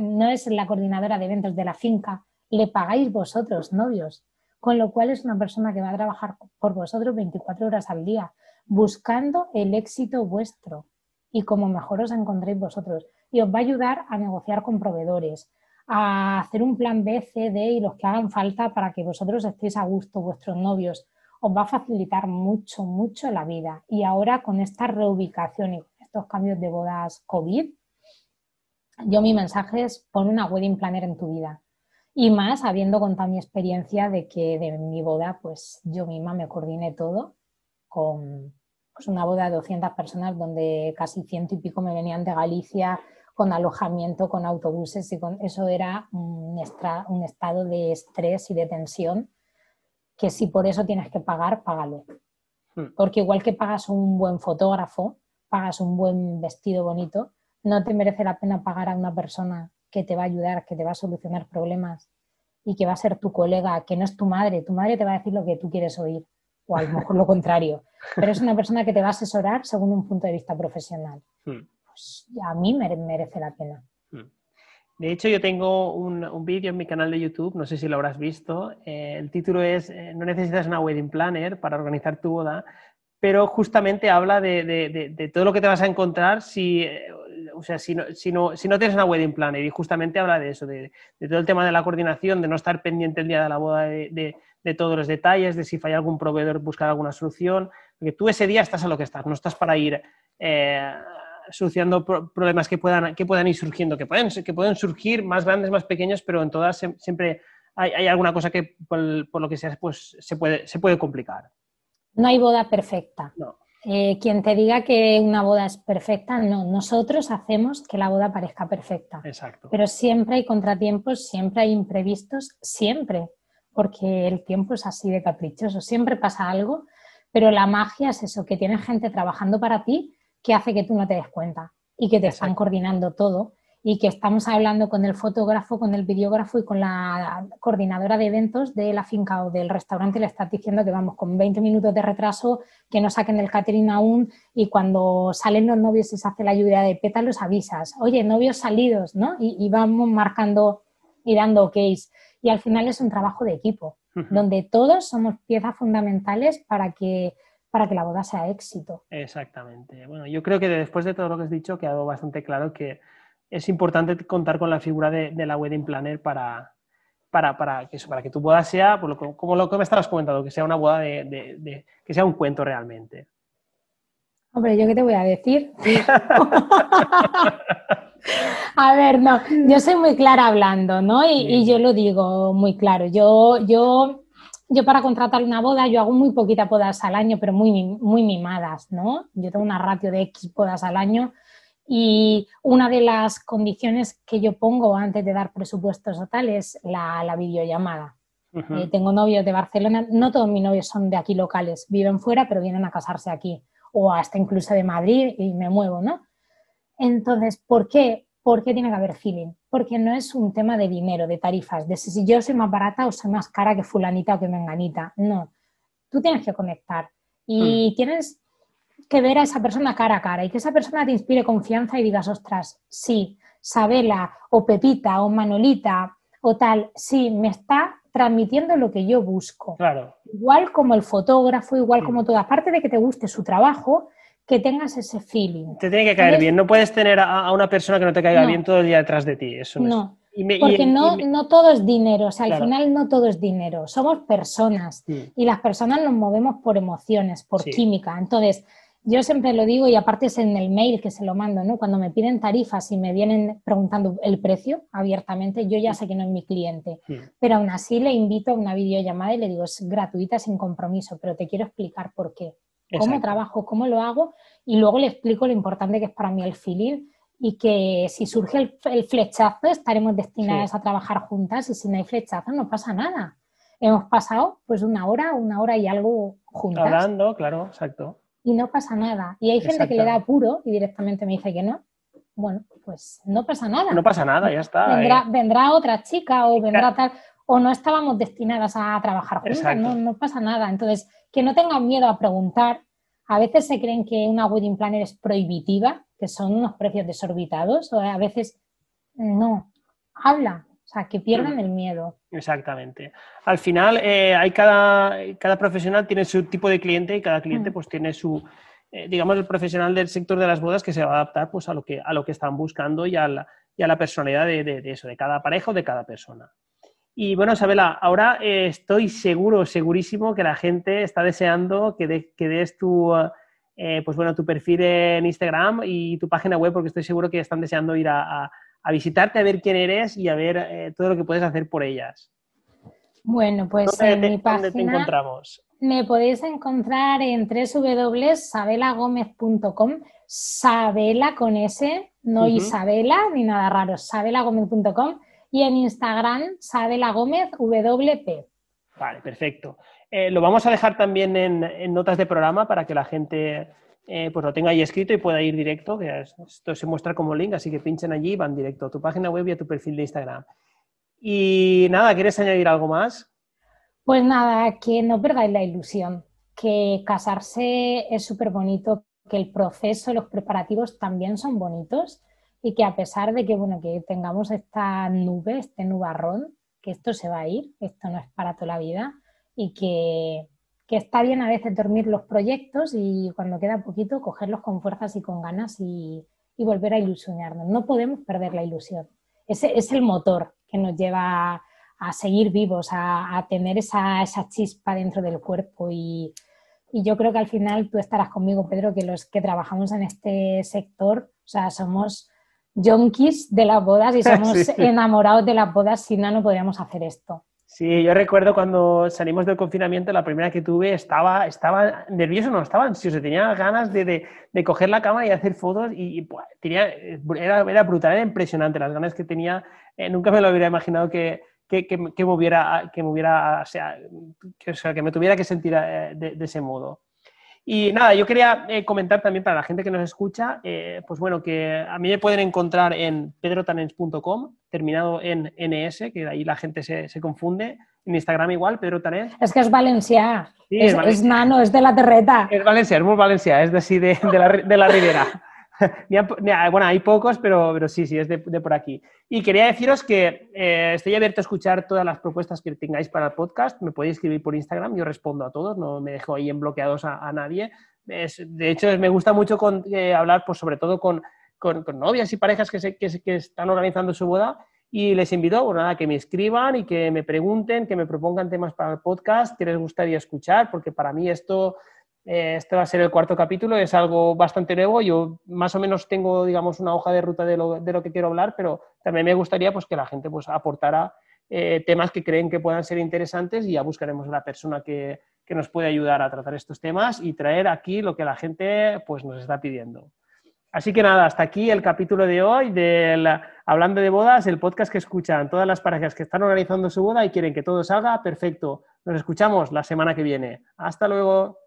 no es la coordinadora de eventos de la finca, le pagáis vosotros, novios. Con lo cual es una persona que va a trabajar por vosotros 24 horas al día, buscando el éxito vuestro y como mejor os encontréis vosotros. Y os va a ayudar a negociar con proveedores, a hacer un plan B, C, D y los que hagan falta para que vosotros estéis a gusto, vuestros novios, os va a facilitar mucho, mucho la vida. Y ahora con esta reubicación y estos cambios de bodas COVID, yo mi mensaje es pon una wedding planner en tu vida. Y más habiendo contado mi experiencia de que de mi boda, pues yo misma me coordiné todo con pues, una boda de 200 personas donde casi ciento y pico me venían de Galicia con alojamiento, con autobuses y con eso era un, un estado de estrés y de tensión que si por eso tienes que pagar, págalo. Hmm. Porque igual que pagas un buen fotógrafo, pagas un buen vestido bonito, no te merece la pena pagar a una persona que te va a ayudar, que te va a solucionar problemas y que va a ser tu colega, que no es tu madre. Tu madre te va a decir lo que tú quieres oír, o a lo mejor lo contrario. Pero es una persona que te va a asesorar según un punto de vista profesional. Hmm. Pues a mí me merece la pena. De hecho, yo tengo un, un vídeo en mi canal de YouTube, no sé si lo habrás visto. eh, el título es eh, No necesitas una wedding planner para organizar tu boda, pero justamente habla de, de- de- todo lo que te vas a encontrar si, eh, o sea, si, no, si, no, si no tienes una wedding planner. Y justamente habla de eso, de, todo el tema de la coordinación, de no estar pendiente el día de la boda de, todos los detalles, de si falla algún proveedor, buscar alguna solución. Porque tú ese día estás a lo que estás, no estás para ir solucionando pro- problemas que puedan, que puedan ir surgiendo, que pueden, que pueden surgir más grandes, más pequeños, pero en todas se- siempre hay, hay alguna cosa que por, por lo que sea pues, se, puede, se puede complicar. No hay boda perfecta. No. Eh, quien te diga que una boda es perfecta, no. Nosotros hacemos que la boda parezca perfecta. Exacto. Pero siempre hay contratiempos, siempre hay imprevistos, siempre, porque el tiempo es así de caprichoso, siempre pasa algo, pero la magia es eso, que tienes gente trabajando para ti que hace que tú no te des cuenta y que te están coordinando todo y que estamos hablando con el fotógrafo, con el videógrafo y con la coordinadora de eventos de la finca o del restaurante y le estás diciendo que vamos con 20 minutos de retraso, que no saquen el catering aún y cuando salen los novios y se hace la lluvia de pétalos avisas, oye, novios salidos, ¿no? Y, y vamos marcando y dando OKs. Y al final es un trabajo de equipo, donde todos somos piezas fundamentales para que, para que la boda sea éxito. Exactamente. Bueno, yo creo que después de todo lo que has dicho, quedado bastante claro que es importante contar con la figura de, de la wedding planner para, para, para, que, eso, para que tu boda sea, por lo que- como lo que me estabas comentando, que sea una boda de, de- de- que sea un cuento realmente. Hombre, ¿yo qué te voy a decir? A ver, no, yo soy muy clara hablando, ¿no? Y, y yo lo digo muy claro. Yo, yo, yo para contratar una boda, yo hago muy poquitas bodas al año, pero muy, muy mimadas, ¿no? Yo tengo una ratio de X bodas al año y una de las condiciones que yo pongo antes de dar presupuestos o tal es la, la videollamada. Eh, tengo novios de Barcelona, no todos mis novios son de aquí locales, viven fuera, pero vienen a casarse aquí, o hasta incluso de Madrid y me muevo, ¿no? Entonces, ¿por qué? ¿Por qué tiene que haber feeling? Porque no es un tema de dinero, de tarifas, de si yo soy más barata o soy más cara que fulanita o que menganita. No, tú tienes que conectar y tienes que ver a esa persona cara a cara y que esa persona te inspire confianza y digas, ostras, sí, Sabela o Pepita o Manolita o tal, sí, me está transmitiendo lo que yo busco. Claro, Igual como el fotógrafo, igual como todo, aparte de que te guste su trabajo, que tengas ese feeling. te tiene que caer Entonces- bien. No puedes tener a, a una persona que no te caiga No. bien todo el día detrás de ti. Eso no, es- Y me- porque y no, me- no todo es dinero, o sea, al final no todo es dinero, somos personas Mm. y las personas nos movemos por emociones, por Sí. química. Entonces, yo siempre lo digo y aparte es en el mail que se lo mando, ¿no? Cuando me piden tarifas y me vienen preguntando el precio abiertamente, yo ya sé que no es mi cliente, Mm. pero aún así le invito a una videollamada y le digo, es gratuita, sin compromiso, pero te quiero explicar por qué, cómo Exacto. trabajo, cómo lo hago y luego le explico lo importante que es para mí el feeling y que si surge el, el flechazo estaremos destinadas a trabajar juntas y si no hay flechazo no pasa nada. Hemos pasado pues una hora, una hora y algo juntas Hablando, claro, exacto. y no pasa nada. Y hay gente que le da apuro y directamente me dice que no. Bueno, pues no pasa nada. No pasa nada, ya está. vendrá, eh. vendrá otra chica o vendrá tal, o no estábamos destinadas a trabajar juntas, no pasa nada. Entonces, que no tengan miedo a preguntar. A veces se creen que una wedding planner es prohibitiva, que son unos precios desorbitados, o a veces no. Habla, o sea, que pierdan Mm. el miedo. Exactamente. Al final, eh, hay cada, cada profesional tiene su tipo de cliente y cada cliente Mm. pues tiene su, eh, digamos, el profesional del sector de las bodas que se va a adaptar pues a lo que, a lo que están buscando y a la, y a la personalidad de, de- de eso, de cada pareja o de cada persona. Y bueno, Isabela, ahora eh, estoy seguro, segurísimo que la gente está deseando que, de- que des tu, eh, pues bueno, tu perfil en Instagram y tu página web, porque estoy seguro que están deseando ir a, a- a visitarte, a ver quién eres y a ver eh, todo lo que puedes hacer por ellas. Bueno, pues ¿Dónde, en te, mi dónde te página encontramos? me podéis encontrar en www.sabelagomez.com, Sabela con S, no. Isabela ni nada raro, sabelagomez.com y en Instagram Sabela Gómez WP. Vale, perfecto. Eh, lo vamos a dejar también en, notas de programa para que la gente eh, pues lo tenga ahí escrito y pueda ir directo, que esto se muestra como link, así que pinchen allí y van directo a tu página web y a tu perfil de Instagram. Y nada, ¿quieres añadir algo más? Pues nada, que no perdáis la ilusión, que casarse es súper bonito, que el proceso, los preparativos también son bonitos y que a pesar de que, bueno, que tengamos esta nube, este nubarrón, que esto se va a ir, esto no es para toda la vida y que, está bien a veces dormir los proyectos y cuando queda poquito cogerlos con fuerzas y con ganas y, volver a ilusionarnos. No podemos perder la ilusión. Ese es el motor que nos lleva a, seguir vivos, a, tener esa, chispa dentro del cuerpo y, yo creo que al final tú estarás conmigo, Pedro, que los que trabajamos en este sector, o sea, somos junkies de las bodas y somos enamorados de las bodas, si no, no podríamos hacer esto. Sí, yo recuerdo cuando salimos del confinamiento, la primera que tuve, estaba, estaba nervioso, no, estaba ansioso, tenía ganas de, de, coger la cámara y hacer fotos y, tenía, era, era, brutal, era impresionante las ganas que tenía. Eh, nunca me lo hubiera imaginado que, que, que, me hubiera, que me hubiera, o sea, que, sea, que me tuviera que sentir eh, de ese modo. Y nada, yo quería eh, comentar también para la gente que nos escucha, eh, pues bueno, que a mí me pueden encontrar en pedrotanens.com, terminado en NS, que ahí la gente se, se confunde. En Instagram igual, Pedro Tanens. Es que es Valencia. es, nano, es de la terreta. Es Valencia, es muy Valencia, es de así de, de, la, de la Ribera. bueno, hay pocos, pero, pero sí, sí, es de, por aquí. Y quería deciros que eh, estoy abierto a escuchar todas las propuestas que tengáis para el podcast. Me podéis escribir por Instagram, yo respondo a todos, no me dejo ahí en bloqueados a, nadie. de hecho, me gusta mucho eh, hablar, pues, sobre todo con, con, novias y parejas que, que, que, están organizando su boda. Y les invito bueno, nada, que me escriban y que me pregunten, que me propongan temas para el podcast que les gustaría escuchar, porque para mí esto este va a ser el cuarto capítulo, es algo bastante nuevo. Yo más o menos tengo, digamos, una hoja de ruta de lo, de lo que quiero hablar, pero también me gustaría pues, que la gente pues, aportara eh, temas que creen que puedan ser interesantes y ya buscaremos a la persona que, que, nos puede ayudar a tratar estos temas y traer aquí lo que la gente pues, nos está pidiendo. Así que nada, hasta aquí el capítulo de hoy del Hablando de Bodas, el podcast que escuchan todas las parejas que están organizando su boda y quieren que todo salga perfecto. Nos escuchamos la semana que viene. Hasta luego.